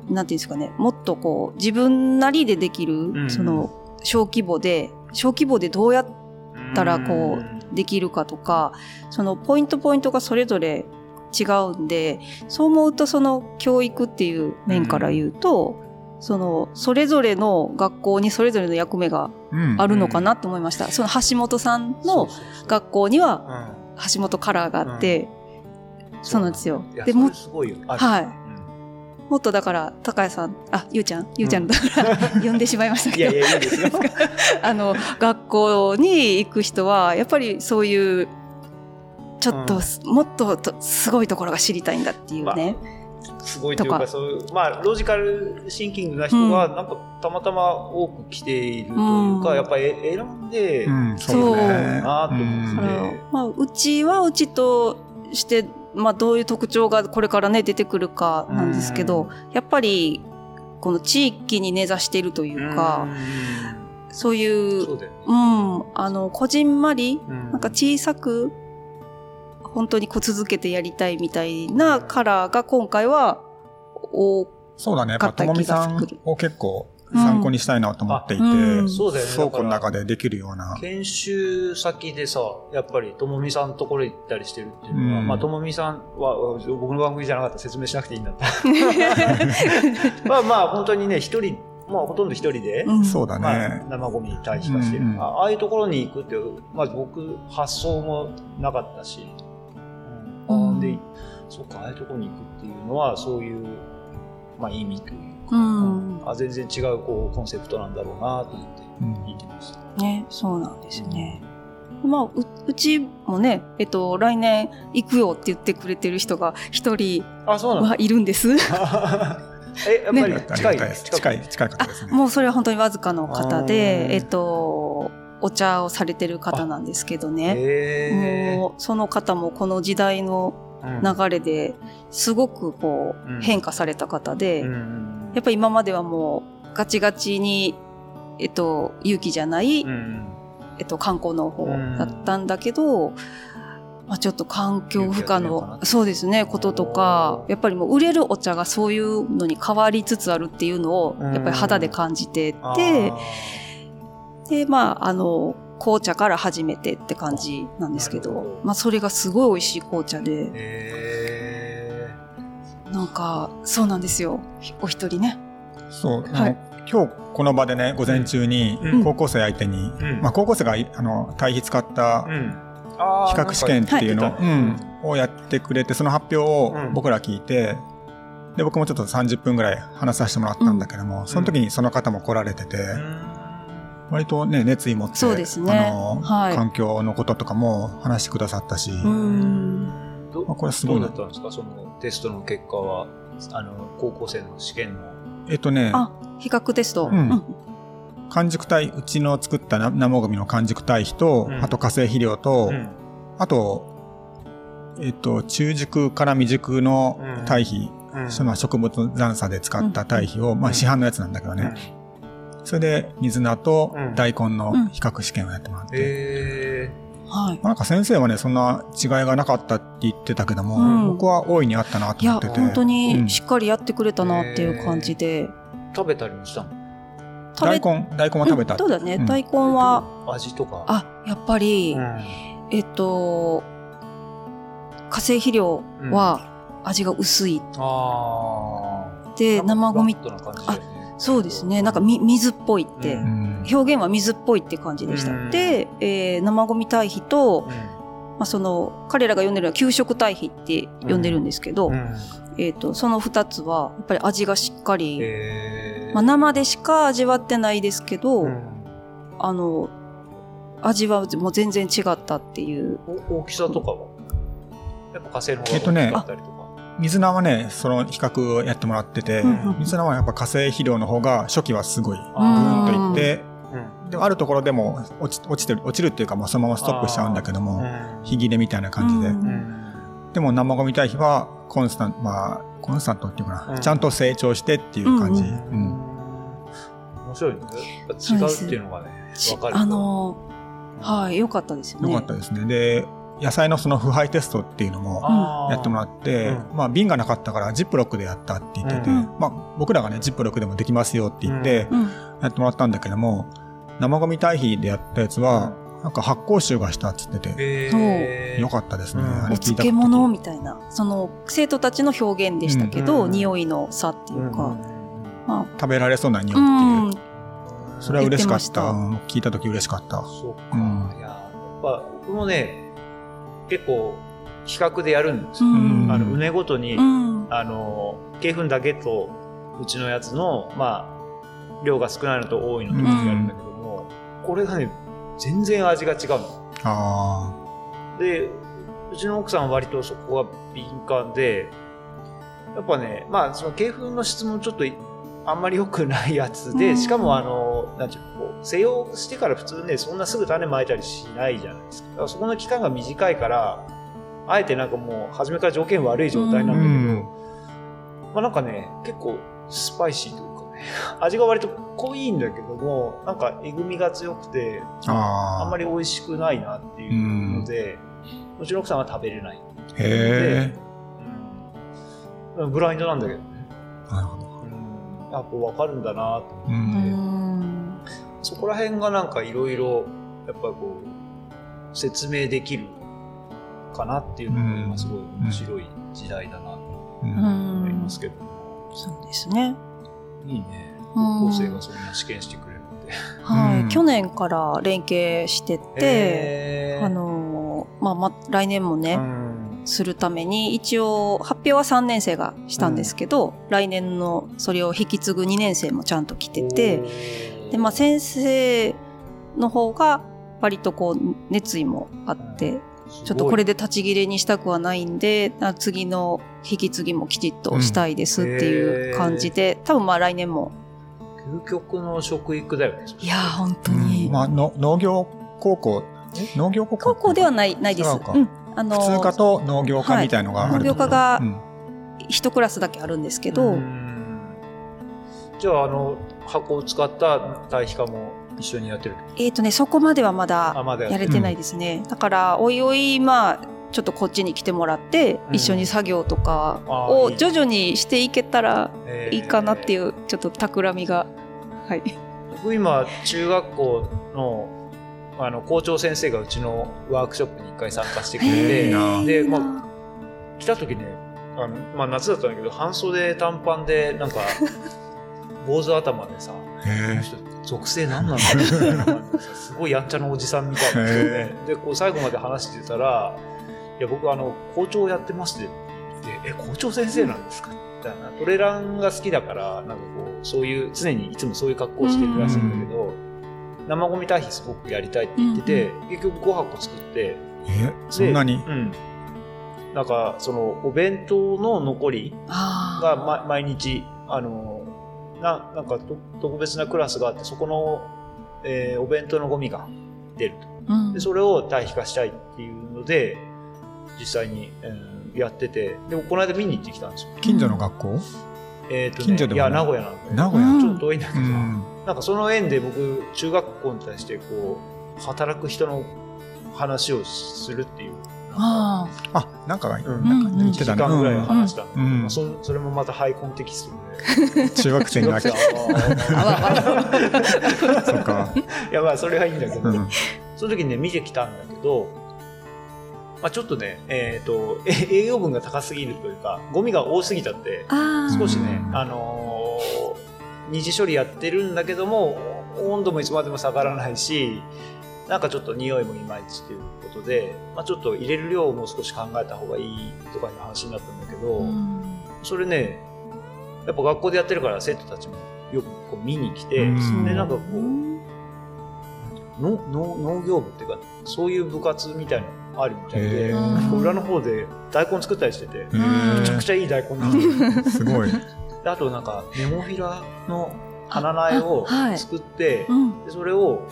[SPEAKER 1] なんていうんですかね、もっとこう自分なりでできる、
[SPEAKER 2] ん。
[SPEAKER 1] その小規模で、小規模でどうやったらこうできるかとか、そのポイントポイントがそれぞれ違うんで、そう思うとその教育っていう面から言うと、そのそれぞれの学校にそれぞれの役目が
[SPEAKER 3] うん。
[SPEAKER 1] あるのかなと思いました。その橋本さんの学校には橋本カラーがあって、そうなんですよ。でも
[SPEAKER 2] すごいよ。
[SPEAKER 1] はい。
[SPEAKER 2] うん。
[SPEAKER 1] もっとだから、高谷さん、あ、ゆうちゃん、ゆうちゃんだから、呼んでしまいましたけど、
[SPEAKER 2] いやいや、いいですよ。
[SPEAKER 1] あの、学校に行く人は、やっぱりそういう、ちょっと、もっととすごいところが知りたいんだっていうね、
[SPEAKER 2] すごいというか、そういう、まあ、ロジカルシンキングな人が、なんか、たまたま多く来ているというか、
[SPEAKER 1] うん。
[SPEAKER 2] やっぱり選んで、
[SPEAKER 3] うん、そう。
[SPEAKER 2] なと思
[SPEAKER 3] う。ん
[SPEAKER 1] だから
[SPEAKER 2] ね
[SPEAKER 1] まあ、うちはうちとして、まあ、どういう特徴がこれからね出てくるかなんですけど、やっぱりこの地域に根ざしているというか、そういう
[SPEAKER 2] そうだよね。
[SPEAKER 1] うん、あのこじんまり
[SPEAKER 2] うん。
[SPEAKER 1] なんか小さく本当にこう続けてやりたいみたいなカラーが今回は多
[SPEAKER 3] そうだね。やっぱ、ともみさんを結構参考にしたいなと思っていて、
[SPEAKER 1] うん
[SPEAKER 2] そうだよね。
[SPEAKER 3] 倉庫の中でできるような。
[SPEAKER 2] 研修先でさ、やっぱりともみさんのところに行ったりしてるっていうのは、
[SPEAKER 3] うん
[SPEAKER 2] まあともみさんは僕の番組じゃなかったら説明しなくていいんだった。まあまあ本当にね、一人、まあほとんど一人で、
[SPEAKER 1] うん
[SPEAKER 3] そうだ
[SPEAKER 2] まあ
[SPEAKER 3] ね。
[SPEAKER 2] 生ゴミに対比化してる、
[SPEAKER 3] うんうん
[SPEAKER 2] あああいうところに行くっていう、まあ僕発想もなかったし、うん
[SPEAKER 1] うん
[SPEAKER 2] で、そっか、ああいうところに行くっていうのは、そういう、まあ意味というか、
[SPEAKER 1] うん
[SPEAKER 2] あ全然違うこうコンセプトなんだろうなと思って
[SPEAKER 3] うん
[SPEAKER 2] 聞いてました。
[SPEAKER 1] ね、そうなんですよね。まあ、ううちもね、えっと、来年行くよって言ってくれてる人が一人
[SPEAKER 2] あ、そうなんだ。
[SPEAKER 1] はいるんです。
[SPEAKER 2] え、やっぱり近い、
[SPEAKER 3] たいです。近い、近い方ですね。
[SPEAKER 1] もうそれは本当にわずかの方で、えっと、お茶をされてる方なんですけどね。
[SPEAKER 2] へ
[SPEAKER 1] もうその方もこの時代の
[SPEAKER 2] ー
[SPEAKER 1] 流れですごくこ
[SPEAKER 2] う
[SPEAKER 1] 変化された方で、やっぱり今まではもうガチガチに、えっと、勇気じゃない、
[SPEAKER 2] うん
[SPEAKER 1] えっと、観光の方だったんだけど、まあ、ちょっと環境負荷の、そうですね、こととか、やっぱりもう売れるお茶がそういうのに変わりつつあるっていうのを、
[SPEAKER 2] うん
[SPEAKER 1] やっぱり肌で感じて
[SPEAKER 2] あ
[SPEAKER 1] て
[SPEAKER 2] ー、
[SPEAKER 1] で、まあ、あの、紅茶から始めてって感じなんですけ
[SPEAKER 2] ど
[SPEAKER 1] ど、まあ、それがすごい美味しい紅茶で、
[SPEAKER 2] へ
[SPEAKER 1] なんか、そうなんですよ。お一人ね。
[SPEAKER 3] そう、
[SPEAKER 1] はい。
[SPEAKER 3] 今日この場でね、午前中に
[SPEAKER 2] うん。
[SPEAKER 3] 高校生相手に、
[SPEAKER 2] うん。
[SPEAKER 3] まあ高校生がいあの対比使った比較試験っていうの、をやってくれて、その発表を
[SPEAKER 2] うん。
[SPEAKER 3] 僕ら聞いて、で、僕もちょっと30分ぐらい話させてもらったんだけども、その時にその方も来られてて、割とね、熱意持って、
[SPEAKER 1] そうですね。
[SPEAKER 3] あの、
[SPEAKER 1] はい。
[SPEAKER 3] 環境のこととかも話してくださったし、
[SPEAKER 1] うん。
[SPEAKER 2] ど
[SPEAKER 3] あこれすごいな。
[SPEAKER 2] どうだったんですか？そのテストの結果はあの高校生の試験の。
[SPEAKER 3] えっとね、
[SPEAKER 1] あ、比較テスト。
[SPEAKER 3] うん。完熟体、うちの作ったな生ゴミの完熟堆肥と、
[SPEAKER 2] うん。
[SPEAKER 3] あと化成肥料と、
[SPEAKER 2] うん。
[SPEAKER 3] あと、えっと、中熟から未熟の堆肥、
[SPEAKER 2] うん。
[SPEAKER 3] その植物残差で使った堆肥を、まあ市販のやつなんだけどね、それで水菜と
[SPEAKER 2] うん
[SPEAKER 3] 大根の比較試験をやってもらって、
[SPEAKER 2] へ
[SPEAKER 1] はい。
[SPEAKER 3] まあなんか先生はね、そんな違いがなかったって言ってたけども、
[SPEAKER 1] うん
[SPEAKER 3] 僕は大いにあったなと
[SPEAKER 1] いや、
[SPEAKER 3] 思ってて。
[SPEAKER 1] 本当
[SPEAKER 3] うん
[SPEAKER 1] にしっかりやってくれたなっていう感じで。
[SPEAKER 2] ー食べたりもしたの？
[SPEAKER 3] 大根、大根は食べた。
[SPEAKER 1] うんそうだね。
[SPEAKER 3] うん
[SPEAKER 1] 大根は、
[SPEAKER 2] 味とか？
[SPEAKER 1] あ、やっぱり、
[SPEAKER 2] うん
[SPEAKER 1] えっと、化成肥料は味が薄い。
[SPEAKER 2] あー
[SPEAKER 1] で、生ゴミ
[SPEAKER 2] フ
[SPEAKER 1] そうですね。なんかみ水っぽいって、
[SPEAKER 2] うん。
[SPEAKER 3] うん
[SPEAKER 1] 表現は水っぽいって感じでした。
[SPEAKER 2] うん。
[SPEAKER 1] で、えー生ゴミ堆肥と、
[SPEAKER 2] うん。
[SPEAKER 1] まあ、その、彼らが呼んでるのは給食堆肥って呼んでるんですけど、
[SPEAKER 2] うん。
[SPEAKER 1] えっと、その二つは、やっぱり味がしっかり、まあ、生でしか味わってないですけど、
[SPEAKER 2] うん。
[SPEAKER 1] あの、味はもう全然違ったっていう。
[SPEAKER 2] お大きさとかは？やっぱ火星の方が
[SPEAKER 3] えっとね
[SPEAKER 2] 大きかったりとか
[SPEAKER 3] 水菜はね、その比較をやってもらってて、
[SPEAKER 1] うんうん
[SPEAKER 3] 水菜はやっぱ化成肥料の方が初期はすごい、ぐ
[SPEAKER 2] あ
[SPEAKER 3] ーんといって、
[SPEAKER 2] うん
[SPEAKER 3] であるところでも落ち落ちてる、落ちるっていうかもうそのままストップしちゃうんだけども、
[SPEAKER 2] うん
[SPEAKER 3] 火切れみたいな感じで。でも生ゴミ堆肥はコンスタント、まあ、コンスタントっていうかな、
[SPEAKER 2] うん
[SPEAKER 3] ちゃんと成長してっていう感じ。
[SPEAKER 1] う
[SPEAKER 3] うんん
[SPEAKER 2] 面白いね。違うっていうのがね、
[SPEAKER 1] ち
[SPEAKER 2] わかる。
[SPEAKER 1] あのーはい、良かったですよね。
[SPEAKER 3] よかったですね。で、野菜のその腐敗テストっていうのもやってもらって、
[SPEAKER 2] うん。
[SPEAKER 3] まあ瓶がなかったからジップロックでやったって言ってて、
[SPEAKER 1] うん。
[SPEAKER 3] まあ僕らがね、ジップロックでもできますよって言って
[SPEAKER 1] うん。
[SPEAKER 3] やってもらったんだけども、生ゴミ堆肥でやったやつは、なんか発酵臭がしたって言ってて、
[SPEAKER 2] へー。
[SPEAKER 3] よかったですね。
[SPEAKER 2] うん。
[SPEAKER 3] あれ
[SPEAKER 1] お漬物みたいな、その生徒たちの表現でしたけど、
[SPEAKER 2] うん。
[SPEAKER 1] 匂いの差っていうか、ま
[SPEAKER 3] 食べられそうな匂
[SPEAKER 1] あ、
[SPEAKER 3] いっていう。
[SPEAKER 1] うん、
[SPEAKER 3] それは嬉しかった。聞いた時嬉しかった。
[SPEAKER 2] そうか。
[SPEAKER 3] うん。
[SPEAKER 2] いや、やっぱ僕もね、結構比較でやるんですよ。
[SPEAKER 1] うん
[SPEAKER 2] あの、畝ごとに、
[SPEAKER 1] うん、
[SPEAKER 2] あの、鶏粉だけと、うちのやつの、まあ、量が少ないのと多いのとやるんだけども、これがね、全然味が違うの。
[SPEAKER 3] あ
[SPEAKER 2] で、うちの奥さんは割とそこが敏感で、やっぱね、まあ、その鶏粉の質もちょっといあんまり良くないやつで、
[SPEAKER 1] うん
[SPEAKER 2] しかもあの、なんていうのこう、施養してから普通ね、そんなすぐ種まいたりしないじゃないですか。だからそこの期間が短いから、あえてなんかもう、初めから条件悪い状態なんだけど、
[SPEAKER 3] うん
[SPEAKER 2] まあなんかね、結構スパイシーというかね、味が割と濃いんだけども、なんかえぐみが強くて、
[SPEAKER 3] あ
[SPEAKER 2] んまり美味しくないなっていうので、うちの奥さんは食べれない。
[SPEAKER 3] へえ。
[SPEAKER 2] うん、ブラインドなんだけどね。
[SPEAKER 3] なるほど。
[SPEAKER 2] うん、やっぱ分かるんだなと
[SPEAKER 3] う。
[SPEAKER 1] うんん。
[SPEAKER 2] そこら辺がなんかいろいろ、やっぱりこう、説明できるかなっていうのが今すごい面白い時代だなと思いますけど、
[SPEAKER 1] そうですね。
[SPEAKER 2] いいね。
[SPEAKER 1] うん
[SPEAKER 2] 高校生がそんな試験してくれるって。
[SPEAKER 1] はい、
[SPEAKER 3] うん
[SPEAKER 1] 去年から連携してて、
[SPEAKER 2] へー
[SPEAKER 1] あのーまあ、ま、来年もね、
[SPEAKER 2] うん
[SPEAKER 1] するために、一応、発表は3年生がしたんですけど、来年のそれを引き継ぐ2年生もちゃんと来てて、で、まあ、先生の方が、割とこう、熱意もあって、ちょっとこれで立ち切れにしたくはないんで、あ次の引き継ぎもきちっとしたいですっていう感じで、多分まあ来年も。
[SPEAKER 2] 究極の食育だよね。
[SPEAKER 1] いやー、本当
[SPEAKER 3] う
[SPEAKER 1] に。
[SPEAKER 3] んまあ、の農業高校、え？農業高校
[SPEAKER 1] 高校ではない、ないです。
[SPEAKER 3] う
[SPEAKER 1] ん。あの
[SPEAKER 3] 普通科と農業科みたいのがある
[SPEAKER 1] はい農業科が
[SPEAKER 3] うん。
[SPEAKER 1] 一クラスだけあるんですけ
[SPEAKER 2] け
[SPEAKER 1] ど、
[SPEAKER 2] じゃあ、あの、箱を使った堆肥化も一緒にやってる
[SPEAKER 1] えっ、とね、そこまではま
[SPEAKER 2] あ、
[SPEAKER 1] だ
[SPEAKER 2] まだ
[SPEAKER 1] やれてないですね。だから、おいおい、まあ、ちょっとこっちに来てもらって、
[SPEAKER 2] うん。
[SPEAKER 1] 一緒に作業とかを徐々にしていけたら
[SPEAKER 2] えー。
[SPEAKER 1] いいかなっていう、ちょっと企みが。はい。
[SPEAKER 2] 僕今中学校のあの校長先生がうちのワークショップに一回参加してくれ
[SPEAKER 3] へ
[SPEAKER 2] て
[SPEAKER 3] ー
[SPEAKER 2] で、まあ、来た時ねあの、まあ、夏だったんだけど半袖短パンでなんか 坊主頭でさ属性何なんだろう すごいやんちゃなおじさんみたいな人ででこう最後まで話してたら「いや僕あの校長やってまして」って「え校長先生なんですか?」みたいなトレランが好きだからなんかこうそういう常にいつもそういう格好をしてるらしいんだけど、生ゴミ堆肥すごくやりたいって言ってて、結局5箱作って
[SPEAKER 3] ええそんなに？
[SPEAKER 2] うん。なんかそのお弁当の残り
[SPEAKER 1] あ
[SPEAKER 2] が、ま、毎日あのななんかと特別なクラスがあってそこの、えーお弁当のゴミが出ると。
[SPEAKER 1] あ、うん。
[SPEAKER 2] でそれを堆肥化したいっていうので実際に、えーやっててでもこの間見に行ってきたんですよ。
[SPEAKER 3] 近所の学校？
[SPEAKER 2] えっ、と
[SPEAKER 3] 近所でも
[SPEAKER 2] ねい。や名古屋なんで
[SPEAKER 3] 名古屋？
[SPEAKER 1] うん。
[SPEAKER 2] ちょっと遠いんだけど、
[SPEAKER 3] うん
[SPEAKER 2] なんかその縁で僕中学校に対してこう働く人の話をするっていう。
[SPEAKER 1] あ
[SPEAKER 3] あなんか
[SPEAKER 2] うん。
[SPEAKER 3] なん。か言っ
[SPEAKER 2] 1
[SPEAKER 3] てたね。
[SPEAKER 2] 時間ぐらい話した。ん。だけど、
[SPEAKER 3] うん。
[SPEAKER 2] まあそそれもまたハイコンテキストで。
[SPEAKER 3] うん中学生になっ
[SPEAKER 2] 中学生
[SPEAKER 1] あ。あわわ。
[SPEAKER 3] そうか
[SPEAKER 2] いやまあそれはいいんだけど、
[SPEAKER 3] うん。
[SPEAKER 2] その時にね見てきたんだけど、まあ、ちょっとね、えっとえ栄養分が高すぎるというかゴミが多すぎちゃって
[SPEAKER 1] ああ。
[SPEAKER 2] 少しね、
[SPEAKER 3] うん。
[SPEAKER 2] あのー二次処理やってるんだけども温度もいつまでも下がらないしなんかちょっと匂いもいまいちということで、まあ、ちょっと入れる量をもう少し考えた方がいいとかいう話になったんだけど、
[SPEAKER 1] うん
[SPEAKER 2] それねやっぱ学校でやってるから生徒たちもよくこう見に来て、
[SPEAKER 3] うん。
[SPEAKER 2] でなんかこうの農農業部っていうかそういう部活みたいなのあるみたい
[SPEAKER 3] へ
[SPEAKER 2] で裏の方で大根作ったりしててめちゃくちゃいい大根なんです
[SPEAKER 3] ごい
[SPEAKER 2] であとなんかネモフィラの花苗を作って、
[SPEAKER 1] うん。
[SPEAKER 2] でそれを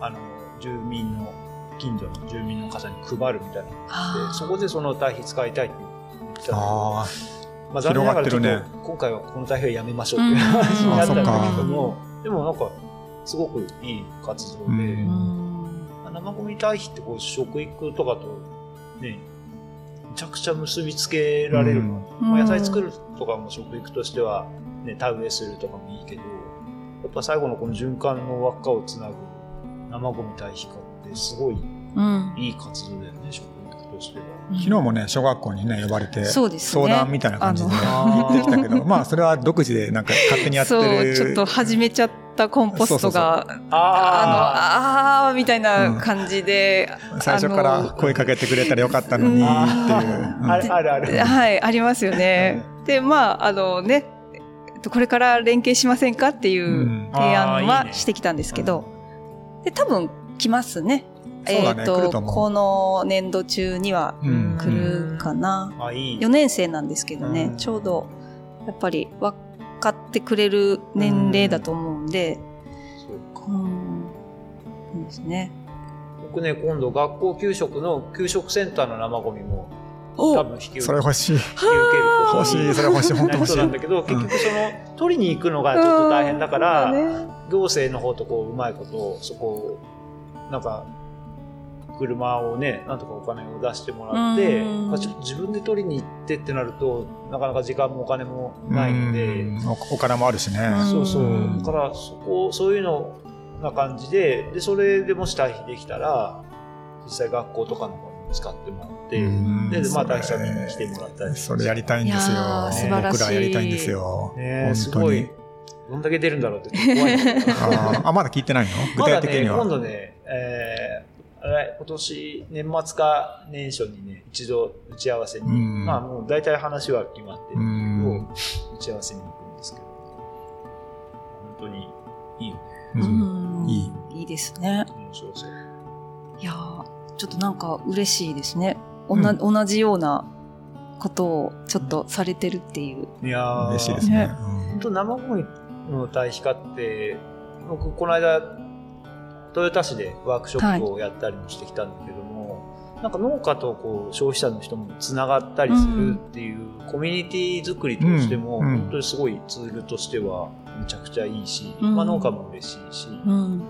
[SPEAKER 2] あの住民の近所の住民の方に配るみたいなのがあ
[SPEAKER 1] あー。
[SPEAKER 2] ってそこでその堆肥使いたいって言ってた
[SPEAKER 3] あ
[SPEAKER 2] まあ、残念ながらちょっと、今回はこの堆肥はやめましょうっていう話になったんだけども、でもなんかすごくいい活動で、生ゴミ堆肥ってこう食育とかとねめちゃくちゃ結びつけられる。の、
[SPEAKER 1] うん。
[SPEAKER 2] まあ、野菜作るとかも食育としては、ね、田植えするとかもいいけどやっぱ最後のこの循環の輪っかをつなぐ生ゴミ堆肥化ってすごい
[SPEAKER 1] うん。
[SPEAKER 2] いい活動だよね食育としては。
[SPEAKER 3] 昨日もね小学校にね呼ばれて相談みたいな感じで行ってきたけどまあそれは独自でなんか勝手にやって
[SPEAKER 1] そう、
[SPEAKER 3] る
[SPEAKER 1] ちょっと始めちゃったコンポストが、あの、
[SPEAKER 2] あ
[SPEAKER 1] あーみたいな感じで、
[SPEAKER 3] 最初から声かけてくれたらよかったのにっていう。
[SPEAKER 2] あるあるある。
[SPEAKER 1] はい、ありますよね。で、まあ、あのね、えっとこれから連携しませんかっていううん。提案はしてきたんですけど、で、多分来ますね。
[SPEAKER 3] そうだね
[SPEAKER 1] えっ、
[SPEAKER 3] と
[SPEAKER 1] この年度中には
[SPEAKER 3] うん。
[SPEAKER 1] 来るかな。
[SPEAKER 2] あ、いい。
[SPEAKER 1] 4年生なんですけどね、
[SPEAKER 2] うん。
[SPEAKER 1] ちょうどやっぱりってくれる年齢だと思うんで、
[SPEAKER 2] そうか。
[SPEAKER 1] うん、そうですね。
[SPEAKER 2] 僕ね、今度学校給食の給食センターの生ゴミも
[SPEAKER 1] お！
[SPEAKER 2] 多分引き受け
[SPEAKER 3] それ欲しい。
[SPEAKER 2] 引き受けること
[SPEAKER 3] 欲しい、それ欲しい、本当欲しい。
[SPEAKER 2] なんだけど、結局その、取りに行くのがちょっと大変だから、行政の方とこう、うまいこと、そこを、なんか、車をね、なんとかお金を出してもらって、ちょっと自分で取りに行ってってなると、なかなか時間もお金もないので、
[SPEAKER 3] うんおお金もあるしね。
[SPEAKER 1] うん
[SPEAKER 2] そうそうう。
[SPEAKER 3] ん
[SPEAKER 2] だから、そこ、そういうのな感じで、で、それでもし退避できたら、実際学校とかの方に使ってもらって、
[SPEAKER 3] うん
[SPEAKER 2] で、まあ、
[SPEAKER 3] それ
[SPEAKER 2] 大社見に来てもらったり
[SPEAKER 3] それやりたいんですよ。
[SPEAKER 1] いやー素晴らしい
[SPEAKER 3] 僕らやりたいんですよ。
[SPEAKER 2] ねす
[SPEAKER 3] 本当に
[SPEAKER 2] ごい。どんだけ出るんだろうって怖い
[SPEAKER 3] あーあ、まだ聞いてないの？具
[SPEAKER 2] まだね、
[SPEAKER 3] 体的には。
[SPEAKER 2] 今度ね、えー、今年年末か年初にね、一度打ち合わせに、
[SPEAKER 3] うん
[SPEAKER 2] まあもう大体話は決まってる
[SPEAKER 3] うん
[SPEAKER 2] んだけど、打ち合わせに行くんですけど、本当にいいよね。
[SPEAKER 3] う
[SPEAKER 1] うんん
[SPEAKER 3] いい。
[SPEAKER 1] いいですね。
[SPEAKER 2] 面白そう。
[SPEAKER 1] いやーちょっとなんか嬉しいですね。お
[SPEAKER 3] うん
[SPEAKER 1] な同じようなことをちょっとされてるっていう。
[SPEAKER 2] いやー
[SPEAKER 3] 嬉しいですね
[SPEAKER 1] ね。
[SPEAKER 2] 本当生ゴミの堆肥化って、僕この間、豊田市でワークショップをやったりもしてきたんだけども、なんか農家とこう消費者の人もつながったりするっていう、コミュニティ作りとしても、
[SPEAKER 3] うん。うん。
[SPEAKER 2] 本当にすごいツールとしてはめちゃくちゃいいし、
[SPEAKER 1] うん。
[SPEAKER 2] まあ農家も嬉しいし、
[SPEAKER 1] うん。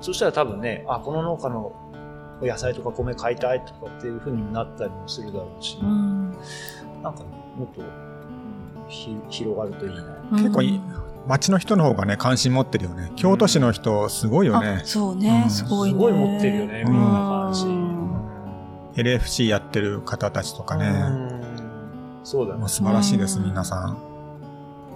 [SPEAKER 2] そしたら多分ね、あ、この農家の野菜とか米買いたいとかっていう風になったりもするだろうし、
[SPEAKER 1] うん。
[SPEAKER 2] なんかね、もっと、うんひ広がるといいな。
[SPEAKER 3] 結構いい町の人の方がね、関心持ってるよね。京都市の人、すごいよね
[SPEAKER 1] あ。そうね、
[SPEAKER 3] うん
[SPEAKER 1] すごいね。
[SPEAKER 2] すごい持ってるよね、みんな関
[SPEAKER 1] う
[SPEAKER 2] 心。
[SPEAKER 1] ん
[SPEAKER 3] LFC やってる方たちとかね。
[SPEAKER 2] うんそうだね。
[SPEAKER 3] もう
[SPEAKER 2] や
[SPEAKER 3] 素晴らしいです、
[SPEAKER 1] うん
[SPEAKER 3] 皆さん。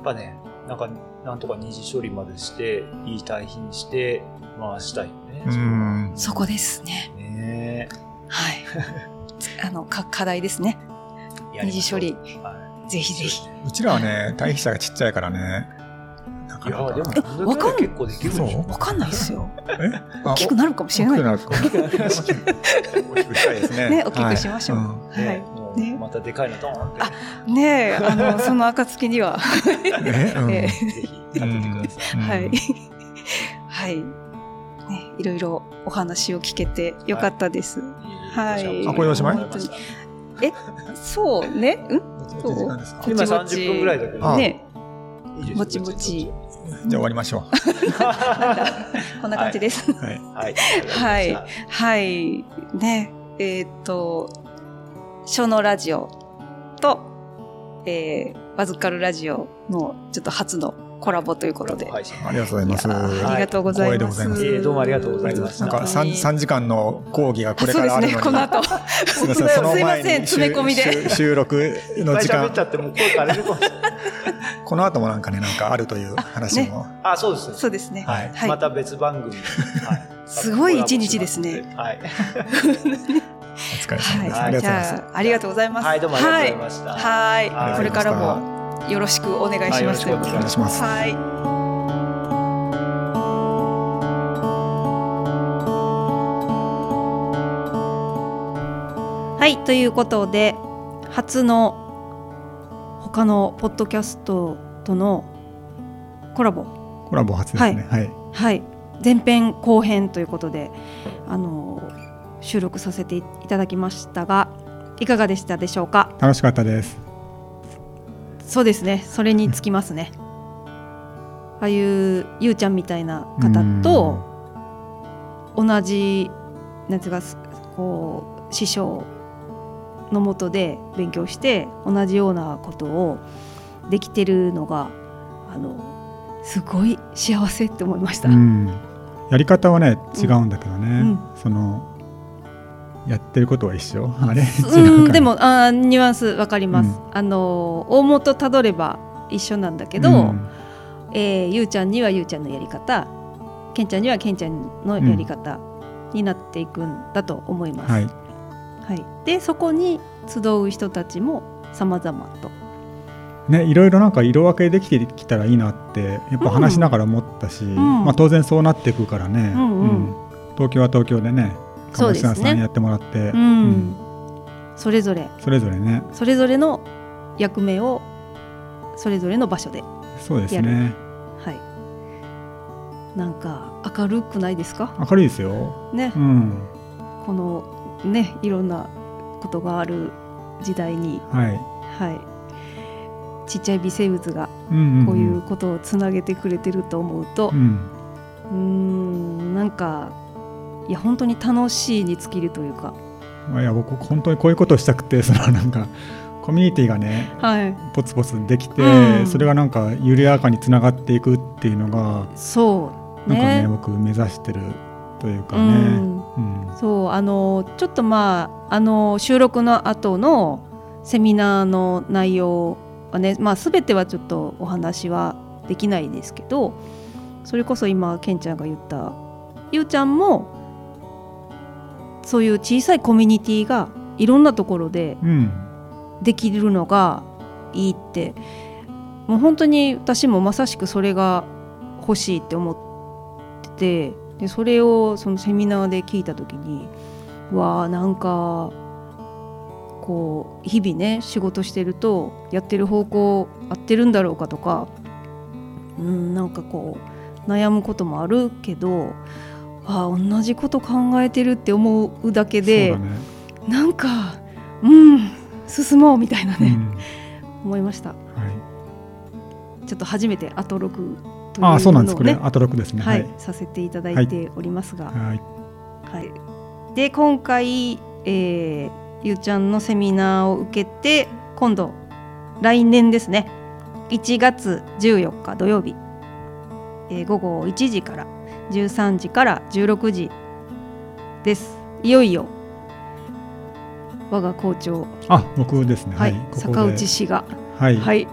[SPEAKER 2] っぱね、なんか、なんとか二次処理までして、いい堆肥にして、回したいよね。
[SPEAKER 3] うん。
[SPEAKER 1] そこですね。
[SPEAKER 2] ね
[SPEAKER 1] はい。あの、か課題ですね。二次処理。
[SPEAKER 2] は
[SPEAKER 1] ぜひぜひ。
[SPEAKER 3] うちらはね、退避者がちっちゃいからね。なか
[SPEAKER 2] い。いや、
[SPEAKER 3] なか
[SPEAKER 2] でも、
[SPEAKER 1] えわかん
[SPEAKER 2] 結構できるでしょ。
[SPEAKER 3] そう
[SPEAKER 1] わかんないですよ。
[SPEAKER 3] え？
[SPEAKER 1] 大きくなるかもしれない。
[SPEAKER 3] 大きくなる大きく大きくしたいですね。
[SPEAKER 1] ね大きくしましょう
[SPEAKER 3] はいん
[SPEAKER 1] はい
[SPEAKER 2] ねもう
[SPEAKER 1] ね
[SPEAKER 2] またでかいのドーンって。
[SPEAKER 1] ねえ、あの、その暁には。
[SPEAKER 3] え？うん
[SPEAKER 1] え
[SPEAKER 2] ぜひ、やっててください。
[SPEAKER 3] うん
[SPEAKER 1] はい。はい。ね、いろいろお話を聞けてよかったです。はい
[SPEAKER 3] あこれおしまい？
[SPEAKER 1] そうね。ん？
[SPEAKER 3] もう時間ですか？
[SPEAKER 2] 今
[SPEAKER 1] ぼちぼち
[SPEAKER 2] 30分ぐらいだけど
[SPEAKER 3] あ
[SPEAKER 1] ね
[SPEAKER 2] いいですよ
[SPEAKER 1] ぼちぼち。
[SPEAKER 3] じゃあ終わりましょ
[SPEAKER 1] こんな感じです。
[SPEAKER 3] う。はい。
[SPEAKER 2] はい。
[SPEAKER 1] はい。ね。えーっと、小のラジオと、えー、バズカルラジオのちょっと初のコラボということで。
[SPEAKER 3] ありがとうございます。
[SPEAKER 1] ありがとうございます。
[SPEAKER 3] 光栄でございます
[SPEAKER 2] いえどうもありがとうございました
[SPEAKER 3] なんか三三時間の講義がこれ
[SPEAKER 1] そうですね、
[SPEAKER 3] からあるのに。
[SPEAKER 1] この後。
[SPEAKER 3] すみません、
[SPEAKER 1] 詰め込みで
[SPEAKER 3] 収録の時間
[SPEAKER 2] 喋っちゃ、ってもう声枯れるかもしれない。
[SPEAKER 3] この後もなんかね、なんかあるという話も。
[SPEAKER 2] あ、そうですね。
[SPEAKER 1] そうですね。
[SPEAKER 3] はい
[SPEAKER 1] はい
[SPEAKER 2] また別番組。はい
[SPEAKER 1] すごい一日ですね。
[SPEAKER 2] はい。
[SPEAKER 3] お疲れ様です。
[SPEAKER 1] はい。じ
[SPEAKER 3] ありがとうございます。
[SPEAKER 1] ゃあ、ありがとうございます。
[SPEAKER 2] はい、どうもありがとうございました。
[SPEAKER 1] はい。
[SPEAKER 2] はい
[SPEAKER 1] これからもよろしくお願いします。
[SPEAKER 2] はいよろしくお願いし
[SPEAKER 3] ます
[SPEAKER 1] はい。はい、ということで、初の他のポッドキャストとのコラボ、
[SPEAKER 3] コラボ初ですね。はい。
[SPEAKER 1] はい、前編後編ということで、あの収録させていただきましたが、いかがでしたでしょうか？
[SPEAKER 3] 楽しかったです。
[SPEAKER 1] そうですね、それにつきますね。ああいうゆうちゃんみたいな方と同じなんていうかすこう師匠のもとで勉強して同じようなことをできてるのがあのすごい幸せって思いました。
[SPEAKER 4] うん、やり方はね違うんだけどね、
[SPEAKER 1] うん。
[SPEAKER 4] そのやってることは一緒。あれ？違
[SPEAKER 1] うん、でもあーニュアンスわかります。
[SPEAKER 4] うん。
[SPEAKER 1] あの大元たどれば一緒なんだけど、
[SPEAKER 4] うん。
[SPEAKER 1] えーゆうちゃんにはゆうちゃんのやり方けんちゃんにはけんちゃんのやり方になっていくんだと思います。
[SPEAKER 4] はい
[SPEAKER 1] はい。でそこに集う人たちも様々と。
[SPEAKER 4] ね、いろいろなんか色分けできてきたらいいなってやっぱ話しながら思ったし、
[SPEAKER 1] ん
[SPEAKER 4] まあ、当然そうなっていくからね、
[SPEAKER 1] うんうん。
[SPEAKER 4] 東京は東京でね
[SPEAKER 3] 鴨志田さんやってもらって、
[SPEAKER 1] うん。それぞれ。
[SPEAKER 3] それぞれね。
[SPEAKER 1] それぞれの役目をそれぞれの場所で
[SPEAKER 3] そうですね。
[SPEAKER 1] はい。なんか明るくないですか？
[SPEAKER 3] 明るいですよ、
[SPEAKER 1] ね。
[SPEAKER 3] うん。
[SPEAKER 1] このねいろんなことがある時代に
[SPEAKER 3] はい。
[SPEAKER 1] はい。ちっちゃい微生物がこういうことをつなげてくれてると思うと
[SPEAKER 3] うん。
[SPEAKER 1] うーんなんかいや本当に楽しいに尽きるというか。
[SPEAKER 3] まあいや僕本当にこういうことをしたくて そのなんかコミュニティがね
[SPEAKER 1] はい。
[SPEAKER 3] ポツポツできて、
[SPEAKER 1] うん。
[SPEAKER 3] それがなんか緩やかにつながっていくっていうのが
[SPEAKER 1] そう。
[SPEAKER 3] なんかね
[SPEAKER 1] ね
[SPEAKER 3] 僕目指してるというかね、
[SPEAKER 1] うん
[SPEAKER 3] うん。
[SPEAKER 1] そうあのちょっとまああの収録の後のセミナーの内容はね、まあ、全てはちょっとお話はできないですけどそれこそ今ケンちゃんが言ったゆうちゃんもそういう小さいコミュニティがいろんなところで
[SPEAKER 3] うん。
[SPEAKER 1] できるのがいいってもう本当に私もまさしくそれが欲しいって思っててでそれをそのセミナーで聞いた時にわあなんかこう日々ね仕事してるとやってる方向合ってるんだろうかとかうんなんかこう悩むこともあるけどああ同じこと考えてるって思うだけで、
[SPEAKER 3] ね。
[SPEAKER 1] なんかうん進もうみたいなね、
[SPEAKER 3] うん。
[SPEAKER 1] 思いました。
[SPEAKER 3] はい、
[SPEAKER 1] ちょっと初めてアトロクという
[SPEAKER 3] ああそうなんですこれアトロックですね。
[SPEAKER 1] はい、
[SPEAKER 3] はい。
[SPEAKER 1] させていただいておりますが、
[SPEAKER 3] はい。
[SPEAKER 1] はい。で今回、えーゆうちゃんのセミナーを受けて今度来年ですね。1月14日土曜日、えー午後1時から13時から16時です。いよいよ我が校長、
[SPEAKER 3] あ僕ですね。
[SPEAKER 1] はい。
[SPEAKER 3] ここで。
[SPEAKER 1] 坂内氏が。
[SPEAKER 3] はい、
[SPEAKER 1] はい、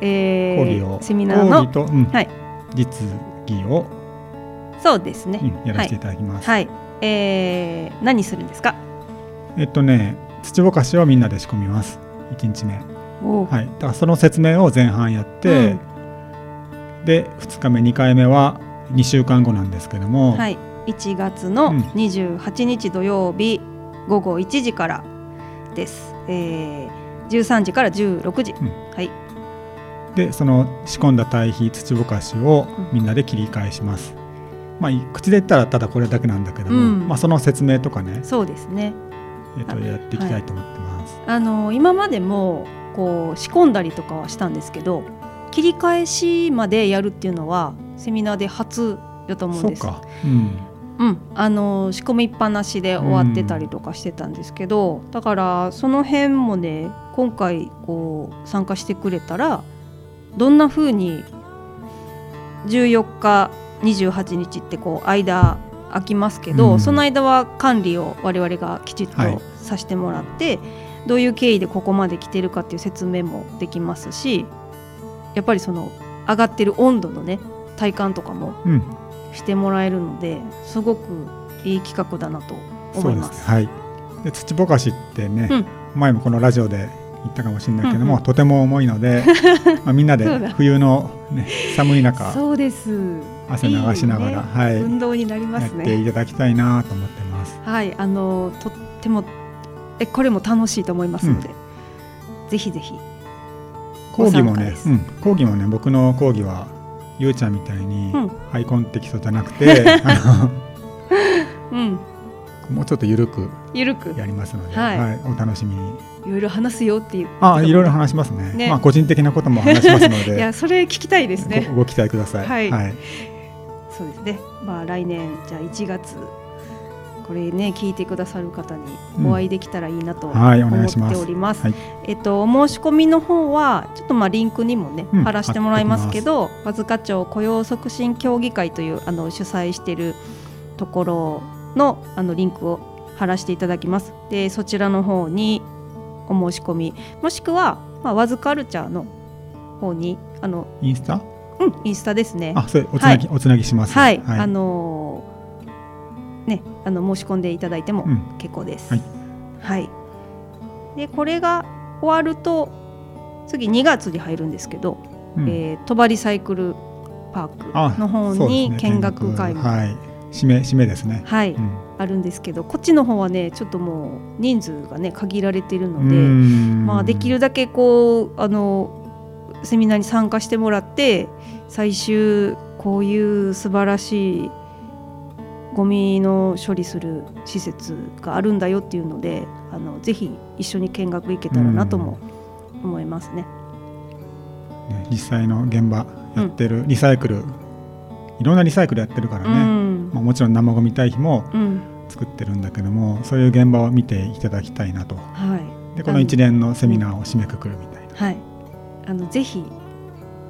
[SPEAKER 1] えー、セミナーの。
[SPEAKER 3] 講義と、うん。
[SPEAKER 1] はい
[SPEAKER 3] 実技を、
[SPEAKER 1] そうですね、
[SPEAKER 3] うんやらせていただきます、
[SPEAKER 1] はい、えー、何するんですか？
[SPEAKER 3] えっとね土ぼかしをみんなで仕込みます。1日目。はい。だからその説明を前半やって、で2日目2回目は2週間後なんですけども、
[SPEAKER 1] はい、1月の
[SPEAKER 3] うん。
[SPEAKER 1] 28日土曜日午後1時からです、えー、13時から16時、
[SPEAKER 3] うん。
[SPEAKER 1] はい
[SPEAKER 3] でその仕込んだ堆肥土ぼかしを
[SPEAKER 1] うん。
[SPEAKER 3] みんなで切り返します、まあい口で言ったらただこれだけなんだけども、
[SPEAKER 1] うん。
[SPEAKER 3] まあ、その説明とかね、
[SPEAKER 1] そうですね。
[SPEAKER 3] えっと
[SPEAKER 1] あ
[SPEAKER 3] やっていきたいと思ってます、
[SPEAKER 1] あの今までもこう仕込んだりとかはしたんですけど切り返しまでやるっていうのはセミナーで初だと思うんです。
[SPEAKER 3] そうか、うん、
[SPEAKER 1] うん、あの仕込みっぱなしで終わってたりとかしてたんですけど、だからその辺もね今回こう参加してくれたらどんな風に14日28日ってこう間空きますけど、
[SPEAKER 3] うん。
[SPEAKER 1] その間は管理を我々がきちっと
[SPEAKER 3] はい
[SPEAKER 1] させてもらって、どういう経緯でここまで来てるかっていう説明もできますしやっぱりその上がってる温度のね体感とかも
[SPEAKER 3] うん、
[SPEAKER 1] してもらえるのですごくいい企画だなと思います。
[SPEAKER 3] すね。はい。で土ぼかしってね、
[SPEAKER 1] うん。
[SPEAKER 3] 前もこのラジオで言ったかもしれないけども、
[SPEAKER 1] うんうん。
[SPEAKER 3] とても重いので まあみんなで冬の、ね、寒い中
[SPEAKER 1] そうです。
[SPEAKER 3] 汗流しながら
[SPEAKER 1] ね。
[SPEAKER 3] はい、
[SPEAKER 1] 運動になりま
[SPEAKER 3] やっ
[SPEAKER 1] すね。
[SPEAKER 3] ていただきたいなと思ってます。
[SPEAKER 1] はい、あのとってもえこれも楽しいと思いますので、ぜひぜひ。
[SPEAKER 3] 講義もねうん、講義もね僕の講義はゆうちゃんみたいに
[SPEAKER 1] うん。
[SPEAKER 3] ハイコンテキストじゃなくて、あ
[SPEAKER 1] うん、
[SPEAKER 3] のもうちょっと緩く
[SPEAKER 1] ゆるく。
[SPEAKER 3] やりますので、
[SPEAKER 1] はい。
[SPEAKER 3] はいお楽しみに。
[SPEAKER 1] いろいろ話すよっていう。
[SPEAKER 3] あいろいろ話しますね。
[SPEAKER 1] ね。
[SPEAKER 3] まあ個人的なことも話しますの
[SPEAKER 1] い
[SPEAKER 3] で
[SPEAKER 1] やそれ聞きたいですね。
[SPEAKER 3] ごご期待ください。
[SPEAKER 1] はい。
[SPEAKER 3] はい。
[SPEAKER 1] そうですね。まあ来年じゃあ1月これね聞いてくださる方にお会いできたらいいなと思っ
[SPEAKER 3] てます。
[SPEAKER 1] おります。
[SPEAKER 3] はい。
[SPEAKER 1] えっとお申し込みの方はちょっとまあリンクにもね、
[SPEAKER 3] うん。
[SPEAKER 1] 貼らせてもらいますけど、和塚町雇用促進協議会というあの主催しているところのあのリンクを貼らせていただきます。でそちらの方にお申し込みもしくはまあ和塚カルチャーの方にあの
[SPEAKER 3] インスタ？
[SPEAKER 1] うんインスタですね。
[SPEAKER 3] あそれおつなぎ、おつなぎします。
[SPEAKER 1] はい、あのーね、あの申し込んでいただいても
[SPEAKER 3] うん
[SPEAKER 1] 結構です。
[SPEAKER 3] はい。
[SPEAKER 1] はいで、これが終わると、次2月に入るんですけど、
[SPEAKER 3] うん
[SPEAKER 1] えー、戸張サイクルパークの方に
[SPEAKER 3] ね
[SPEAKER 1] 見学会も
[SPEAKER 3] はい締め締めですね。
[SPEAKER 1] はい、
[SPEAKER 3] うん。
[SPEAKER 1] あるんですけどこっちの方はねちょっともう人数がね限られているので、
[SPEAKER 3] うん。
[SPEAKER 1] まあ、できるだけこうあのセミナーに参加してもらって最終こういう素晴らしいゴミの処理する施設があるんだよっていうのであのぜひ一緒に見学行けたらなとも思いますね。
[SPEAKER 3] ね実際の現場やってるリサイクル、いろんなリサイクルやってるから
[SPEAKER 1] う
[SPEAKER 3] ね、
[SPEAKER 1] ん
[SPEAKER 3] まあ、もちろん生ゴミ堆肥も
[SPEAKER 1] うん。
[SPEAKER 3] 作ってるんだけどもそういう現場を見ていただきたいなと。
[SPEAKER 1] はい。
[SPEAKER 3] でこの一連のセミナーを締めくくるみたいな、
[SPEAKER 1] はい、あのぜひ、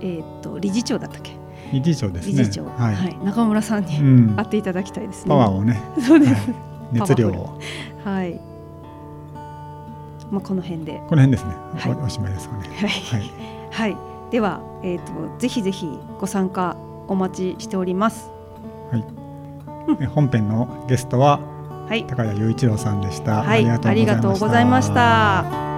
[SPEAKER 1] えーっと理事長だったっけ、
[SPEAKER 3] 理事長ですね。
[SPEAKER 1] 理事長、
[SPEAKER 3] は
[SPEAKER 1] はい。い中村さんに
[SPEAKER 3] うん、
[SPEAKER 1] 会っていただきたいですね。
[SPEAKER 3] パワーをね、
[SPEAKER 1] そうです、
[SPEAKER 3] はい。熱量を。
[SPEAKER 1] はい。まあこの辺で、
[SPEAKER 3] この辺ですね、
[SPEAKER 1] はい。
[SPEAKER 3] おおしまいですかね。
[SPEAKER 1] はい、
[SPEAKER 3] はい。
[SPEAKER 1] はい、ではえっ、とぜひぜひご参加お待ちしております。
[SPEAKER 3] え本編のゲストは
[SPEAKER 1] はい、
[SPEAKER 3] 高谷雄一郎さんでした、
[SPEAKER 1] はい、ありがとうございました。